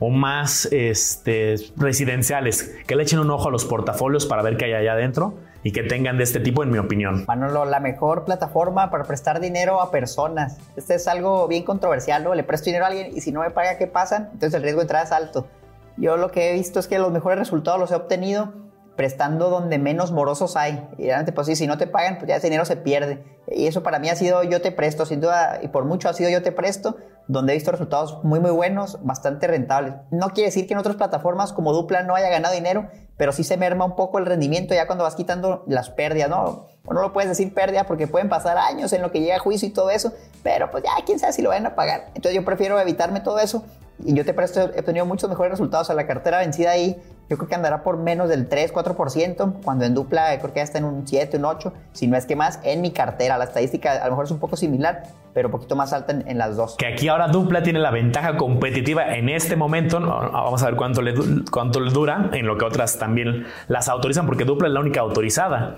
o más este, residenciales, que le echen un ojo a los portafolios para ver qué hay allá adentro y que tengan de este tipo, en mi opinión. Manolo, la mejor plataforma para prestar dinero a personas. Este es algo bien controversial, ¿no? Le presto dinero a alguien y si no me paga, ¿qué pasa? Entonces el riesgo de entrada es alto. Yo lo que he visto es que los mejores resultados los he obtenido prestando donde menos morosos hay. Y realmente, pues sí, si no te pagan, pues ya ese dinero se pierde. Y eso para mí ha sido yo te presto, sin duda, y por mucho ha sido yo te presto, donde he visto resultados muy, muy buenos, bastante rentables. No quiere decir que en otras plataformas como Dupla no haya ganado dinero, pero sí se merma un poco el rendimiento ya cuando vas quitando las pérdidas, ¿no? O no lo puedes decir pérdida porque pueden pasar años en lo que llega a juicio y todo eso, pero pues ya quién sabe si lo van a pagar. Entonces yo prefiero evitarme todo eso y yo te presto, he tenido muchos mejores resultados a la cartera vencida ahí. Yo creo que andará por menos del 3, 4%, cuando en dupla creo que ya está en un 7, un 8, si no es que más, en mi cartera. La estadística a lo mejor es un poco similar, pero un poquito más alta en, las dos. Que aquí ahora dupla tiene la ventaja competitiva en este momento. Vamos a ver cuánto le, cuánto le dura, en lo que otras también las autorizan, porque dupla es la única autorizada.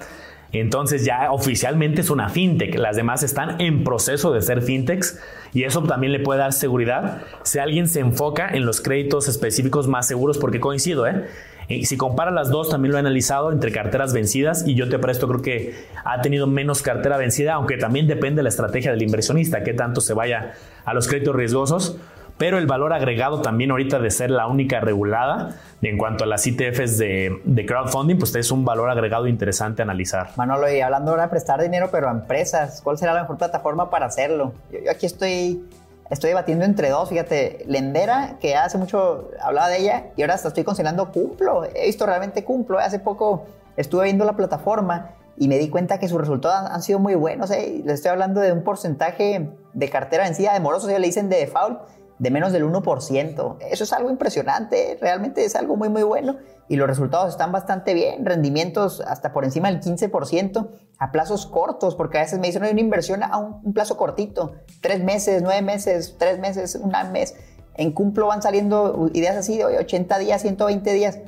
Entonces ya oficialmente es una fintech. Las demás están en proceso de ser fintechs y eso también le puede dar seguridad si alguien se enfoca en los créditos específicos más seguros, porque coincido, ¿eh? Y si compara las dos, también lo he analizado entre carteras vencidas y yo te presto, creo que ha tenido menos cartera vencida, aunque también depende de la estrategia del inversionista, que tanto se vaya a los créditos riesgosos pero el valor agregado también ahorita de ser la única regulada en cuanto a las ITFs de, crowdfunding, pues es un valor agregado interesante analizar. Manolo, y hablando ahora de prestar dinero, pero a empresas, ¿cuál será la mejor plataforma para hacerlo? Yo, aquí estoy, estoy debatiendo entre dos, fíjate, Lendera, que hace mucho hablaba de ella, y ahora hasta estoy considerando Cumplo, he visto realmente Cumplo, hace poco estuve viendo la plataforma y me di cuenta que sus resultados han sido muy buenos, ¿eh? les estoy hablando de un porcentaje de cartera vencida de morosos, ellos le dicen de default, de menos del 1%. Eso es algo impresionante, realmente es algo muy, muy bueno y los resultados están bastante bien, rendimientos hasta por encima del 15% a plazos cortos, porque a veces me dicen, no hay una inversión a un, plazo cortito, tres meses, nueve meses, tres meses, un mes. En Cumplo van saliendo ideas así de 80 días, 120 días.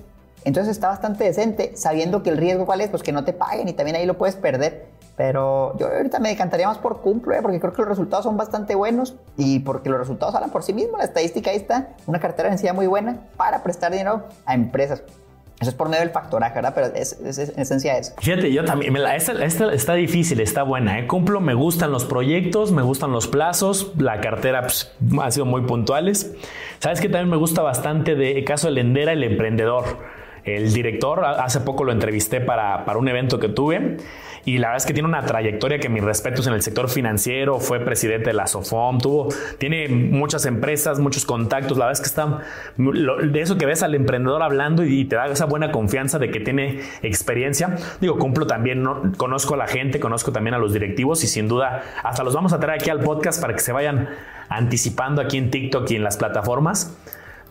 Entonces está bastante decente, sabiendo que el riesgo cuál es, pues que no te paguen y también ahí lo puedes perder. Pero yo ahorita me decantaría más por Cumplo, porque creo que los resultados son bastante buenos y porque los resultados hablan por sí mismos. La estadística ahí está, una cartera densidad muy buena para prestar dinero a empresas. Eso es por medio del factoraje, ¿verdad? Pero es, en esencia eso. Fíjate, yo también, esta, está difícil, está buena. ¿eh? Cumplo, me gustan los proyectos, me gustan los plazos, la cartera pues, ha sido muy puntuales. ¿Sabes que también me gusta bastante de caso de Lendera, el emprendedor? El director, hace poco lo entrevisté para, para un evento que tuve y la verdad es que tiene una trayectoria que mis respetos en el sector financiero, fue presidente de la SOFOM, tuvo, tiene muchas empresas, muchos contactos, la verdad es que está, de eso que ves al emprendedor hablando y te da esa buena confianza de que tiene experiencia. Digo, cumplo también, ¿no? conozco a la gente, conozco también a los directivos y sin duda hasta los vamos a traer aquí al podcast para que se vayan anticipando aquí en TikTok y en las plataformas.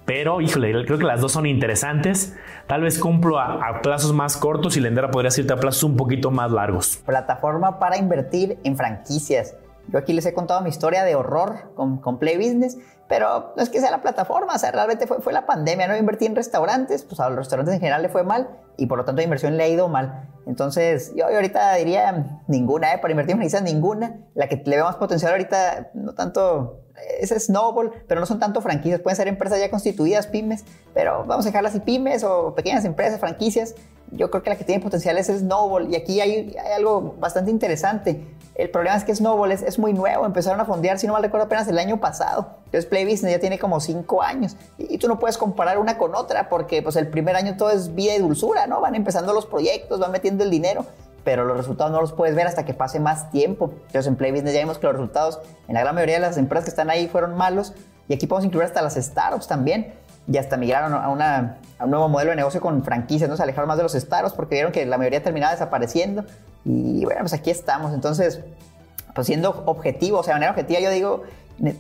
Pero, híjole, creo que las dos son interesantes. Tal vez cumplo a, plazos más cortos y Lendera podría irte a plazos un poquito más largos. Plataforma para invertir en franquicias. Yo aquí les he contado mi historia de horror con, con Play Business, pero no es que sea la plataforma, o sea, realmente fue, fue la pandemia, no invertí en restaurantes, pues a los restaurantes en general le fue mal y por lo tanto la inversión le ha ido mal. Entonces, yo, ahorita diría ninguna, ¿eh? para invertir en franquicias ninguna. La que le veo más potencial ahorita, no tanto es Snowball, pero no son tanto franquicias, pueden ser empresas ya constituidas, pymes, pero vamos a dejarlas así pymes o pequeñas empresas, franquicias. Yo creo que la que tiene potencial es Snowball y aquí hay, algo bastante interesante. El problema es que Snowball es, muy nuevo, empezaron a fondear, si no mal recuerdo, apenas el año pasado. Entonces Play Business ya tiene como 5 años y, tú no puedes comparar una con otra porque pues el primer año todo es vida y dulzura, ¿no? Van empezando los proyectos, van metiendo el dinero pero los resultados no los puedes ver hasta que pase más tiempo. Entonces en Play Business ya vimos que los resultados en la gran mayoría de las empresas que están ahí fueron malos y aquí podemos incluir hasta las startups también y hasta migraron a, una, a un nuevo modelo de negocio con franquicias, ¿no? se alejaron más de los startups porque vieron que la mayoría terminaba desapareciendo y bueno, pues aquí estamos. Entonces, pues siendo objetivo, o sea, de manera objetiva yo digo,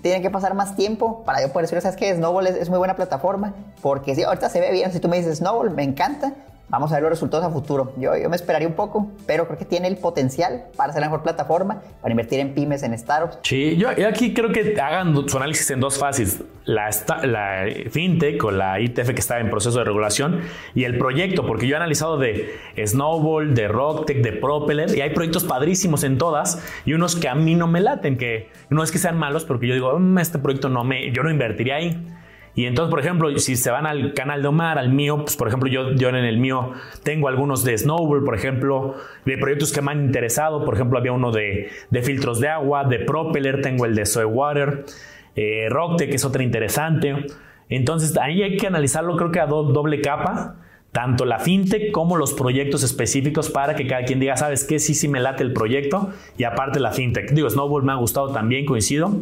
tiene que pasar más tiempo para yo poder decir, ¿sabes qué? Snowball es, es, muy buena plataforma, porque si ahorita se ve bien, si tú me dices Snowball, me encanta, Vamos a ver los resultados a futuro. Yo, yo me esperaría un poco, pero creo que tiene el potencial para ser la mejor plataforma, para invertir en pymes, en startups. Sí, yo, aquí creo que hagan su análisis en dos fases. La, la fintech o la ITF que está en proceso de regulación y el proyecto, porque yo he analizado de Snowball, de Rocktech, de Propeller y hay proyectos padrísimos en todas y unos que a mí no me laten, que no es que sean malos, porque yo digo, mm, este proyecto no me, yo no invertiría ahí. Y entonces, por ejemplo, si se van al canal de Omar, al mío, pues por ejemplo, yo, yo en el mío tengo algunos de Snowball, por ejemplo, de proyectos que me han interesado. Por ejemplo, había uno de, de filtros de agua, de Propeller, tengo el de Soy Water, eh, Rockte, que es otra interesante. Entonces, ahí hay que analizarlo, creo que a doble capa, tanto la fintech como los proyectos específicos para que cada quien diga, ¿sabes qué? Sí, sí me late el proyecto. Y aparte la fintech. Digo, Snowball me ha gustado también, coincido.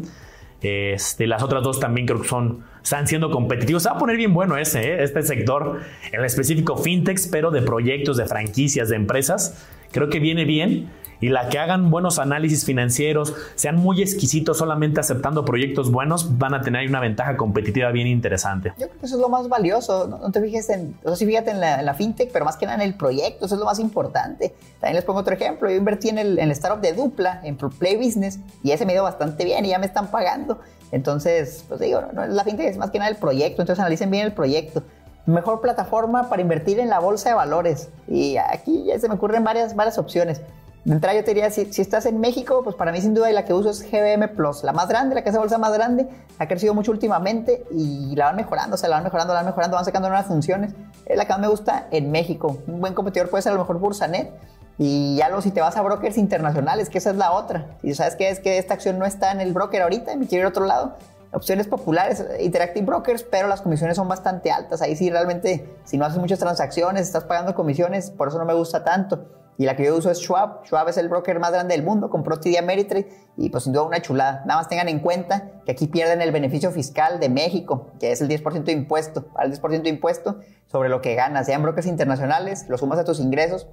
Este, las otras dos también creo que son, están siendo competitivos. Va a poner bien bueno ese, ¿eh? este sector, en específico fintechs, pero de proyectos, de franquicias, de empresas. Creo que viene bien y la que hagan buenos análisis financieros, sean muy exquisitos solamente aceptando proyectos buenos, van a tener una ventaja competitiva bien interesante. Yo creo que eso es lo más valioso. No, te fijes en, o sea, sí fíjate en la, fintech, pero más que nada en el proyecto, eso es lo más importante. También les pongo otro ejemplo. Yo invertí en el, en el startup de Dupla, en Play Business, y ese me dio bastante bien y ya me están pagando. Entonces, pues digo, no, la fintech es más que nada el proyecto, entonces analicen bien el proyecto mejor plataforma para invertir en la bolsa de valores. Y aquí ya se me ocurren varias, varias opciones. De entrada yo te diría, si, si, estás en México, pues para mí sin duda la que uso es GBM Plus, la más grande, la que es bolsa más grande, ha crecido mucho últimamente y la van mejorando, o sea, la van mejorando, la van mejorando, van sacando nuevas funciones. Es la que más me gusta en México. Un buen competidor puede ser a lo mejor Bursanet y ya lo si te vas a brokers internacionales, que esa es la otra. Si sabes que es que esta acción no está en el broker ahorita y me quiero ir a otro lado, opciones populares, Interactive Brokers, pero las comisiones son bastante altas. Ahí sí realmente, si no haces muchas transacciones, estás pagando comisiones, por eso no me gusta tanto y la que yo uso es Schwab. Schwab es el broker más grande del mundo, compró TD Ameritrade y pues sin duda una chulada. Nada más tengan en cuenta que aquí pierden el beneficio fiscal de México, que es el 10% de impuesto, al 10% de impuesto sobre lo que ganas, sean brokers internacionales, lo sumas a tus ingresos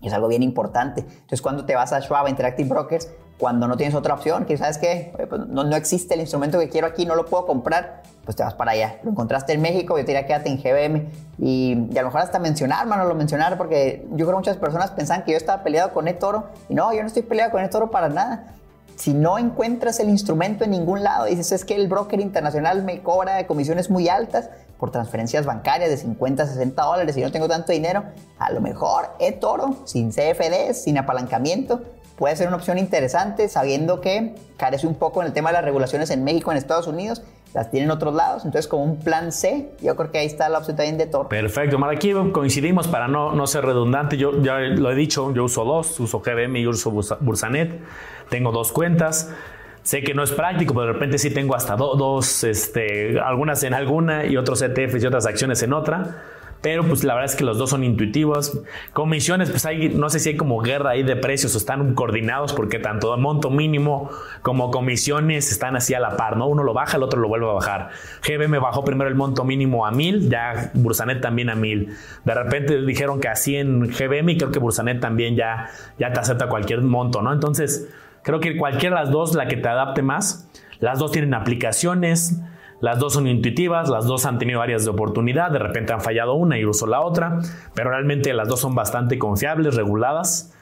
y es algo bien importante. Entonces cuando te vas a Schwab, Interactive Brokers, cuando no tienes otra opción, que sabes que pues, no, no, existe el instrumento que quiero aquí, no lo puedo comprar, pues te vas para allá. Lo encontraste en México, yo te diría quédate en GBM. Y, y, a lo mejor hasta mencionar, mano, lo mencionar, porque yo creo que muchas personas pensaban que yo estaba peleado con eToro. Y no, yo no estoy peleado con eToro para nada. Si no encuentras el instrumento en ningún lado, dices es que el broker internacional me cobra comisiones muy altas por transferencias bancarias de 50, 60 dólares y no tengo tanto dinero, a lo mejor eToro, sin CFDs, sin apalancamiento, puede ser una opción interesante sabiendo que carece un poco en el tema de las regulaciones en México, en Estados Unidos, las tienen en otros lados, entonces como un plan C, yo creo que ahí está la opción también de Toro. Perfecto, Mar, coincidimos para no, no ser redundante, yo ya lo he dicho, yo uso dos, uso GBM y uso Bursanet, tengo dos cuentas, sé que no es práctico, pero de repente sí tengo hasta dos, este, algunas en alguna y otros ETFs y otras acciones en otra pero pues la verdad es que los dos son intuitivos. Comisiones, pues hay, no sé si hay como guerra ahí de precios o están coordinados porque tanto monto mínimo como comisiones están así a la par, ¿no? Uno lo baja, el otro lo vuelve a bajar. GBM bajó primero el monto mínimo a 1000, ya Bursanet también a 1000. De repente dijeron que así en GBM y creo que Bursanet también ya, ya te acepta cualquier monto, ¿no? Entonces, creo que cualquiera de las dos, la que te adapte más, las dos tienen aplicaciones las dos son intuitivas, las dos han tenido áreas de oportunidad, de repente han fallado una y uso la otra, pero realmente las dos son bastante confiables, reguladas.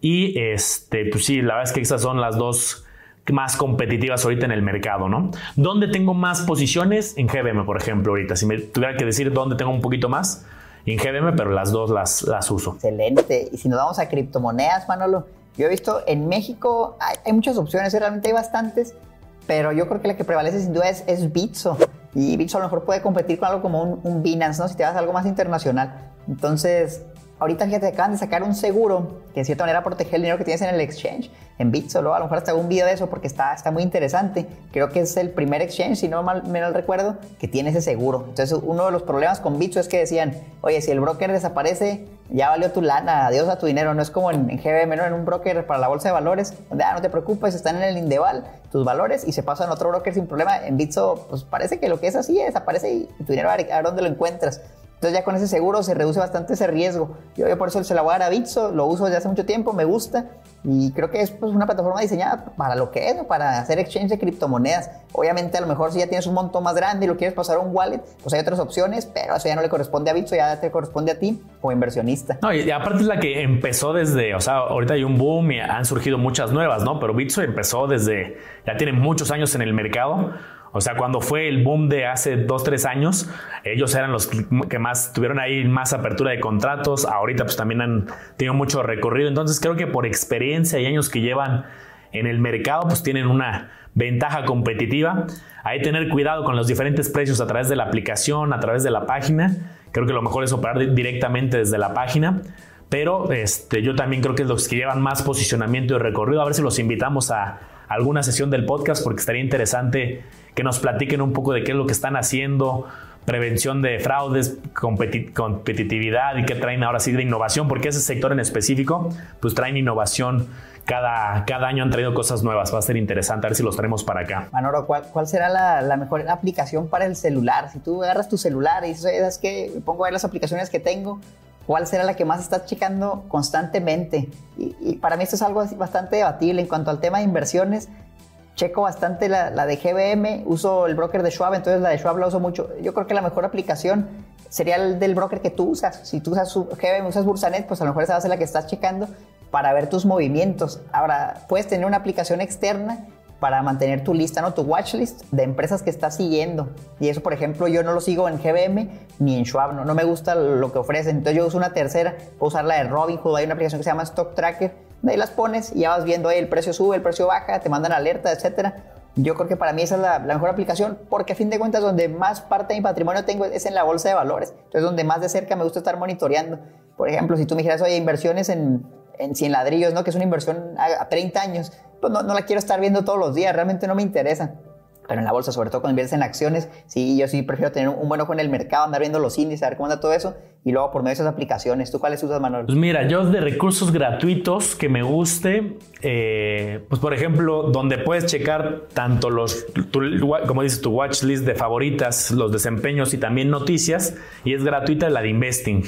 Y este, pues sí, la verdad es que esas son las dos más competitivas ahorita en el mercado, ¿no? ¿Dónde tengo más posiciones? En GBM, por ejemplo, ahorita. Si me tuviera que decir dónde tengo un poquito más, en GBM, pero las dos las, las uso. Excelente. Y si nos vamos a criptomonedas, Manolo, yo he visto en México hay, hay muchas opciones, realmente hay bastantes pero yo creo que la que prevalece sin duda es, es Bitso. Y Bitso a lo mejor puede competir con algo como un, Binance, ¿no? Si te vas a algo más internacional. Entonces, ahorita fíjate, acaban de sacar un seguro que de cierta manera protege el dinero que tienes en el exchange, en Bitsolo. A lo mejor hasta un video de eso porque está, está muy interesante. Creo que es el primer exchange, si no mal, me mal recuerdo, que tiene ese seguro. Entonces, uno de los problemas con Bitso es que decían, oye, si el broker desaparece, ya valió tu lana, adiós a tu dinero. No es como en, GBM, ¿no? en un broker para la bolsa de valores, donde, ah, no te preocupes, están en el Indeval tus valores y se pasan a otro broker sin problema. En Bitso, pues parece que lo que es así desaparece y, tu dinero, a dónde lo encuentras. Entonces ya con ese seguro se reduce bastante ese riesgo. Yo, por eso se la voy a dar a Bitso, lo uso desde hace mucho tiempo, me gusta y creo que es pues, una plataforma diseñada para lo que es, para hacer exchange de criptomonedas. Obviamente a lo mejor si ya tienes un montón más grande y lo quieres pasar a un wallet, pues hay otras opciones, pero eso ya no le corresponde a Bitso, ya te corresponde a ti como inversionista. No, y aparte es la que empezó desde, o sea, ahorita hay un boom y han surgido muchas nuevas, ¿no? Pero Bitso empezó desde, ya tiene muchos años en el mercado o sea, cuando fue el boom de hace dos, tres años, ellos eran los que más tuvieron ahí más apertura de contratos. Ahorita pues también han tenido mucho recorrido. Entonces creo que por experiencia y años que llevan en el mercado, pues tienen una ventaja competitiva. Hay que tener cuidado con los diferentes precios a través de la aplicación, a través de la página. Creo que lo mejor es operar directamente desde la página. Pero este, yo también creo que es los que llevan más posicionamiento y recorrido. A ver si los invitamos a alguna sesión del podcast porque estaría interesante que nos platiquen un poco de qué es lo que están haciendo, prevención de fraudes, competitividad y qué traen ahora sí de innovación, porque ese sector en específico, pues traen innovación. Cada, cada año han traído cosas nuevas, va a ser interesante, a ver si los traemos para acá. Manoro, ¿cuál, cuál será la, mejor aplicación para el celular? Si tú agarras tu celular y dices, ¿sabes qué? Pongo ahí las aplicaciones que tengo, ¿cuál será la que más estás checando constantemente? Y para mí esto es algo bastante debatible en cuanto al tema de inversiones checo bastante la, de GBM, uso el broker de Schwab, entonces la de Schwab la uso mucho. Yo creo que la mejor aplicación sería el del broker que tú usas. Si tú usas GBM, usas Bursanet, pues a lo mejor esa va a ser la que estás checando para ver tus movimientos. Ahora, puedes tener una aplicación externa para mantener tu lista, ¿no? Tu watchlist de empresas que estás siguiendo. Y eso, por ejemplo, yo no lo sigo en GBM ni en Schwab, no, no me gusta lo que ofrecen. Entonces yo uso una tercera, puedo usar la de Robinhood, hay una aplicación que se llama Stock Tracker ahí las pones y ya vas viendo el precio sube, el precio baja, te mandan alerta, etcétera. Yo creo que para mí esa es la, mejor aplicación porque a fin de cuentas donde más parte de mi patrimonio tengo es en la bolsa de valores. Entonces donde más de cerca me gusta estar monitoreando. Por ejemplo, si tú me dijeras, oye, inversiones en, en 100 ladrillos, ¿no? que es una inversión a, 30 años, pues no, no la quiero estar viendo todos los días, realmente no me interesa pero en la bolsa, sobre todo cuando inviertes en acciones, sí, yo sí prefiero tener un buen ojo en el mercado, andar viendo los índices, a ver cómo anda todo eso, y luego por medio de esas aplicaciones. ¿Tú cuáles usas, Manuel? Pues mira, yo de recursos gratuitos que me guste, eh, pues por ejemplo, donde puedes checar tanto los, como dices, tu watch list de favoritas, los desempeños y también noticias, y es gratuita la de Investing.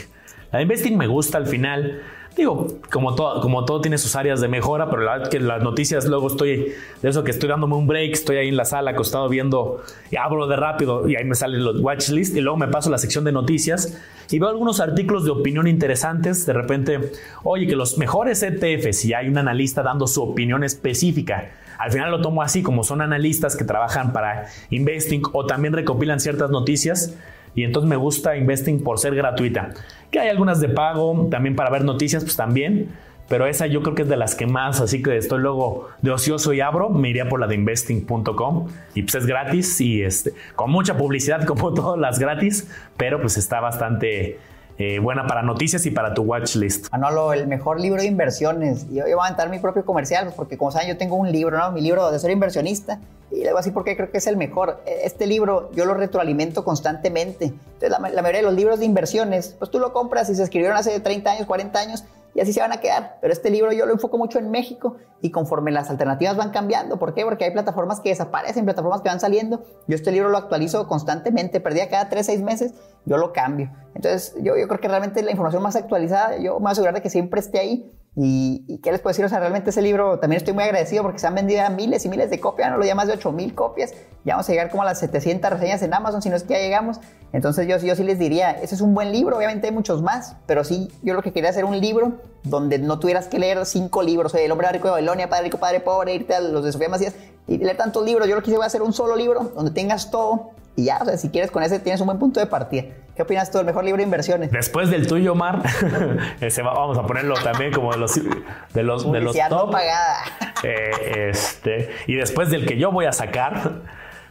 La de Investing me gusta al final Digo, como todo, como todo tiene sus áreas de mejora, pero la verdad que las noticias luego estoy, de eso que estoy dándome un break, estoy ahí en la sala acostado viendo, y abro de rápido y ahí me salen los watch list y luego me paso a la sección de noticias y veo algunos artículos de opinión interesantes. De repente, oye, que los mejores ETFs y hay un analista dando su opinión específica. Al final lo tomo así, como son analistas que trabajan para Investing o también recopilan ciertas noticias y entonces me gusta Investing por ser gratuita. Que hay algunas de pago, también para ver noticias, pues también. Pero esa yo creo que es de las que más, así que estoy luego de ocioso y abro, me iría por la de investing.com y pues es gratis y este, con mucha publicidad (laughs) como todas las gratis, pero pues está bastante eh, buena para noticias y para tu watch list. Manolo, el mejor libro de inversiones. Yo, yo voy a aventar mi propio comercial, pues, porque como saben, yo tengo un libro, ¿no? Mi libro de ser inversionista. Y le voy a decir por qué creo que es el mejor. E, este libro yo lo retroalimento constantemente. Entonces, la, la mayoría de los libros de inversiones, pues tú lo compras y se escribieron hace 30 años, 40 años y así se van a quedar. Pero este libro yo lo enfoco mucho en México y conforme las alternativas van cambiando. ¿Por qué? Porque hay plataformas que desaparecen, plataformas que van saliendo. Yo este libro lo actualizo constantemente, perdía cada 3, 6 meses, yo lo cambio. Entonces yo, yo creo que realmente la información más actualizada, yo me voy a asegurar de que siempre esté ahí y, qué les puedo decir, o sea, realmente ese libro también estoy muy agradecido porque se han vendido miles y miles de copias, no lo ya más de 8000 copias, ya vamos a llegar como a las 700 reseñas en Amazon, si no es que ya llegamos. Entonces yo, yo sí les diría, ese es un buen libro, obviamente hay muchos más, pero sí, yo lo que quería hacer un libro donde no tuvieras que leer cinco libros, El hombre rico de Babilonia, Padre rico, Padre pobre, irte a los de Sofía Macías y leer tantos libros, yo lo que quise voy a hacer un solo libro donde tengas todo y ya, o sea, si quieres con ese tienes un buen punto de partida. ¿Qué opinas tú del mejor libro de inversiones? Después del tuyo, Mar, (laughs) ese vamos a ponerlo también como de los de los, de los top. pagada. (laughs) Eh, este, y después del que yo voy a sacar,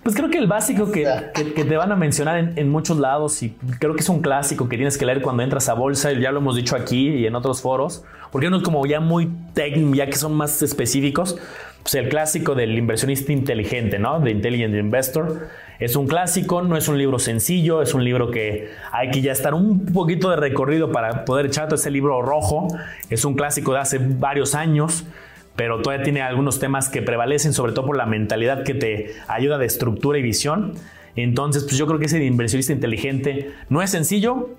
pues creo que el básico que, que, te van a mencionar en, en, muchos lados y creo que es un clásico que tienes que leer cuando entras a bolsa, y ya lo hemos dicho aquí y en otros foros, porque no es como ya muy técnico, ya que son más específicos, pues el clásico del inversionista inteligente, ¿no? De Intelligent Investor es un clásico, no es un libro sencillo, es un libro que hay que ya estar un poquito de recorrido para poder echar todo ese libro rojo. Es un clásico de hace varios años, pero todavía tiene algunos temas que prevalecen, sobre todo por la mentalidad que te ayuda de estructura y visión. Entonces, pues yo creo que ese inversionista inteligente no es sencillo,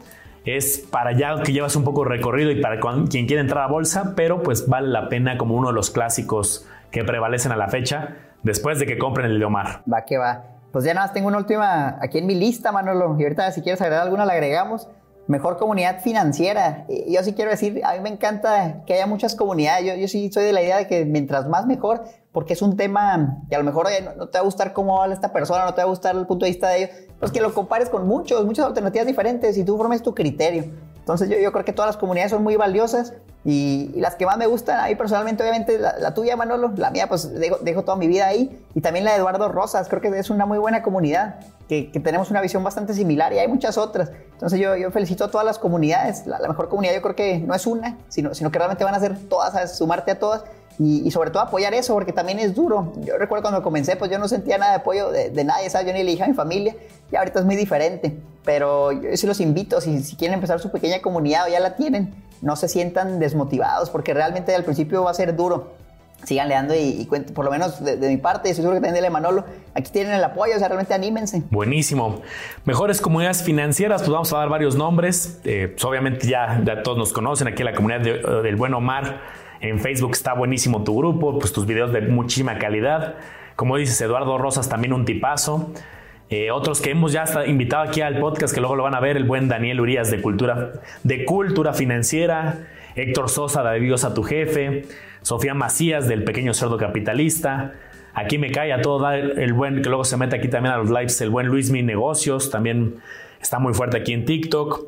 es para ya que llevas un poco de recorrido y para quien quiere entrar a bolsa, pero pues vale la pena como uno de los clásicos que prevalecen a la fecha después de que compren el de Omar. Va que va. Pues ya nada más tengo una última aquí en mi lista, Manolo. Y ahorita si quieres agregar alguna la agregamos. Mejor comunidad financiera. Yo sí quiero decir, a mí me encanta que haya muchas comunidades. Yo, yo sí soy de la idea de que mientras más mejor, porque es un tema que a lo mejor no, te va a gustar cómo habla esta persona, no te va a gustar el punto de vista de ellos, pues que lo compares con muchos, muchas alternativas diferentes y tú formes tu criterio. Entonces yo, yo creo que todas las comunidades son muy valiosas y, las que más me gustan, a mí personalmente, obviamente, la, tuya, Manolo, la mía, pues dejo, dejo, toda mi vida ahí. Y también la de Eduardo Rosas, creo que es una muy buena comunidad, que, que tenemos una visión bastante similar y hay muchas otras. Entonces yo, yo felicito a todas las comunidades. La, mejor comunidad yo creo que no es una, sino, sino que realmente van a ser todas, a sumarte a todas. Y, y, sobre todo apoyar eso, porque también es duro. Yo recuerdo cuando comencé, pues yo no sentía nada de apoyo de, de nadie, ¿sabes? Yo ni le dije a mi familia, y ahorita es muy diferente. Pero yo sí los invito, si, si quieren empezar su pequeña comunidad o ya la tienen, no se sientan desmotivados, porque realmente al principio va a ser duro. Sigan leando y, y por lo menos de, mi parte, estoy seguro que también de Manolo, aquí tienen el apoyo, o sea, realmente anímense. Buenísimo. Mejores comunidades financieras, pues vamos a dar varios nombres. Eh, pues obviamente ya, ya, todos nos conocen, aquí la comunidad del Buen Omar. En Facebook está buenísimo tu grupo, pues tus videos de muchísima calidad. Como dices, Eduardo Rosas también un tipazo. Eh, otros que hemos ya invitado aquí al podcast, que luego lo van a ver, el buen Daniel Urias de Cultura, de Cultura Financiera, Héctor Sosa de Dios a tu jefe, Sofía Macías del Pequeño Cerdo Capitalista, aquí me cae a todo el buen, que luego se mete aquí también a los lives, el buen Luis Mi Negocios, también está muy fuerte aquí en TikTok.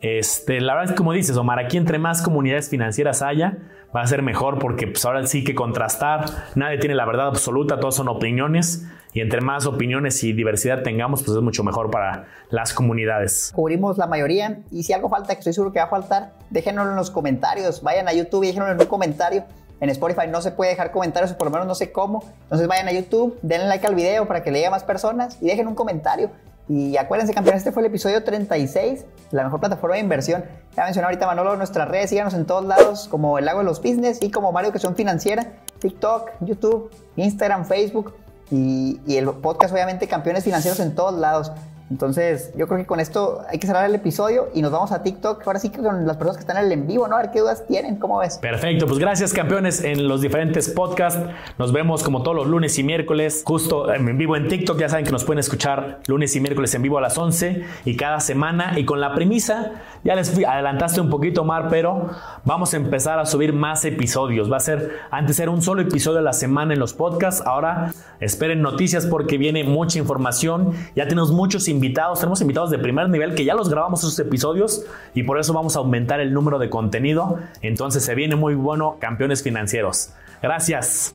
Este, la verdad es como dices, Omar, aquí entre más comunidades financieras haya, va a ser mejor porque pues, ahora sí que contrastar, nadie tiene la verdad absoluta, todos son opiniones y entre más opiniones y diversidad tengamos, pues es mucho mejor para las comunidades. Cubrimos la mayoría y si algo falta, que estoy seguro que va a faltar, déjenoslo en los comentarios, vayan a YouTube y déjenoslo en un comentario. En Spotify no se puede dejar comentarios, o por lo menos no sé cómo. Entonces vayan a YouTube, denle like al video para que le llegue a más personas y dejen un comentario. Y acuérdense, campeones, este fue el episodio 36, la mejor plataforma de inversión. Ya mencionó ahorita Manolo nuestras redes, síganos en todos lados, como el Lago de los Business y como Mario son Financiera, TikTok, YouTube, Instagram, Facebook y, y el podcast, obviamente, Campeones Financieros en todos lados. Entonces, yo creo que con esto hay que cerrar el episodio y nos vamos a TikTok. Ahora sí que con las personas que están en el en vivo, ¿no? A ver qué dudas tienen, ¿cómo ves? Perfecto, pues gracias campeones en los diferentes podcasts. Nos vemos como todos los lunes y miércoles, justo en vivo en TikTok. Ya saben que nos pueden escuchar lunes y miércoles en vivo a las 11 y cada semana. Y con la premisa, ya les adelantaste un poquito, Mar, pero vamos a empezar a subir más episodios. Va a ser, antes era un solo episodio a la semana en los podcasts. Ahora esperen noticias porque viene mucha información. Ya tenemos muchos invitados, tenemos invitados de primer nivel que ya los grabamos esos episodios y por eso vamos a aumentar el número de contenido. Entonces se viene muy bueno, campeones financieros. Gracias.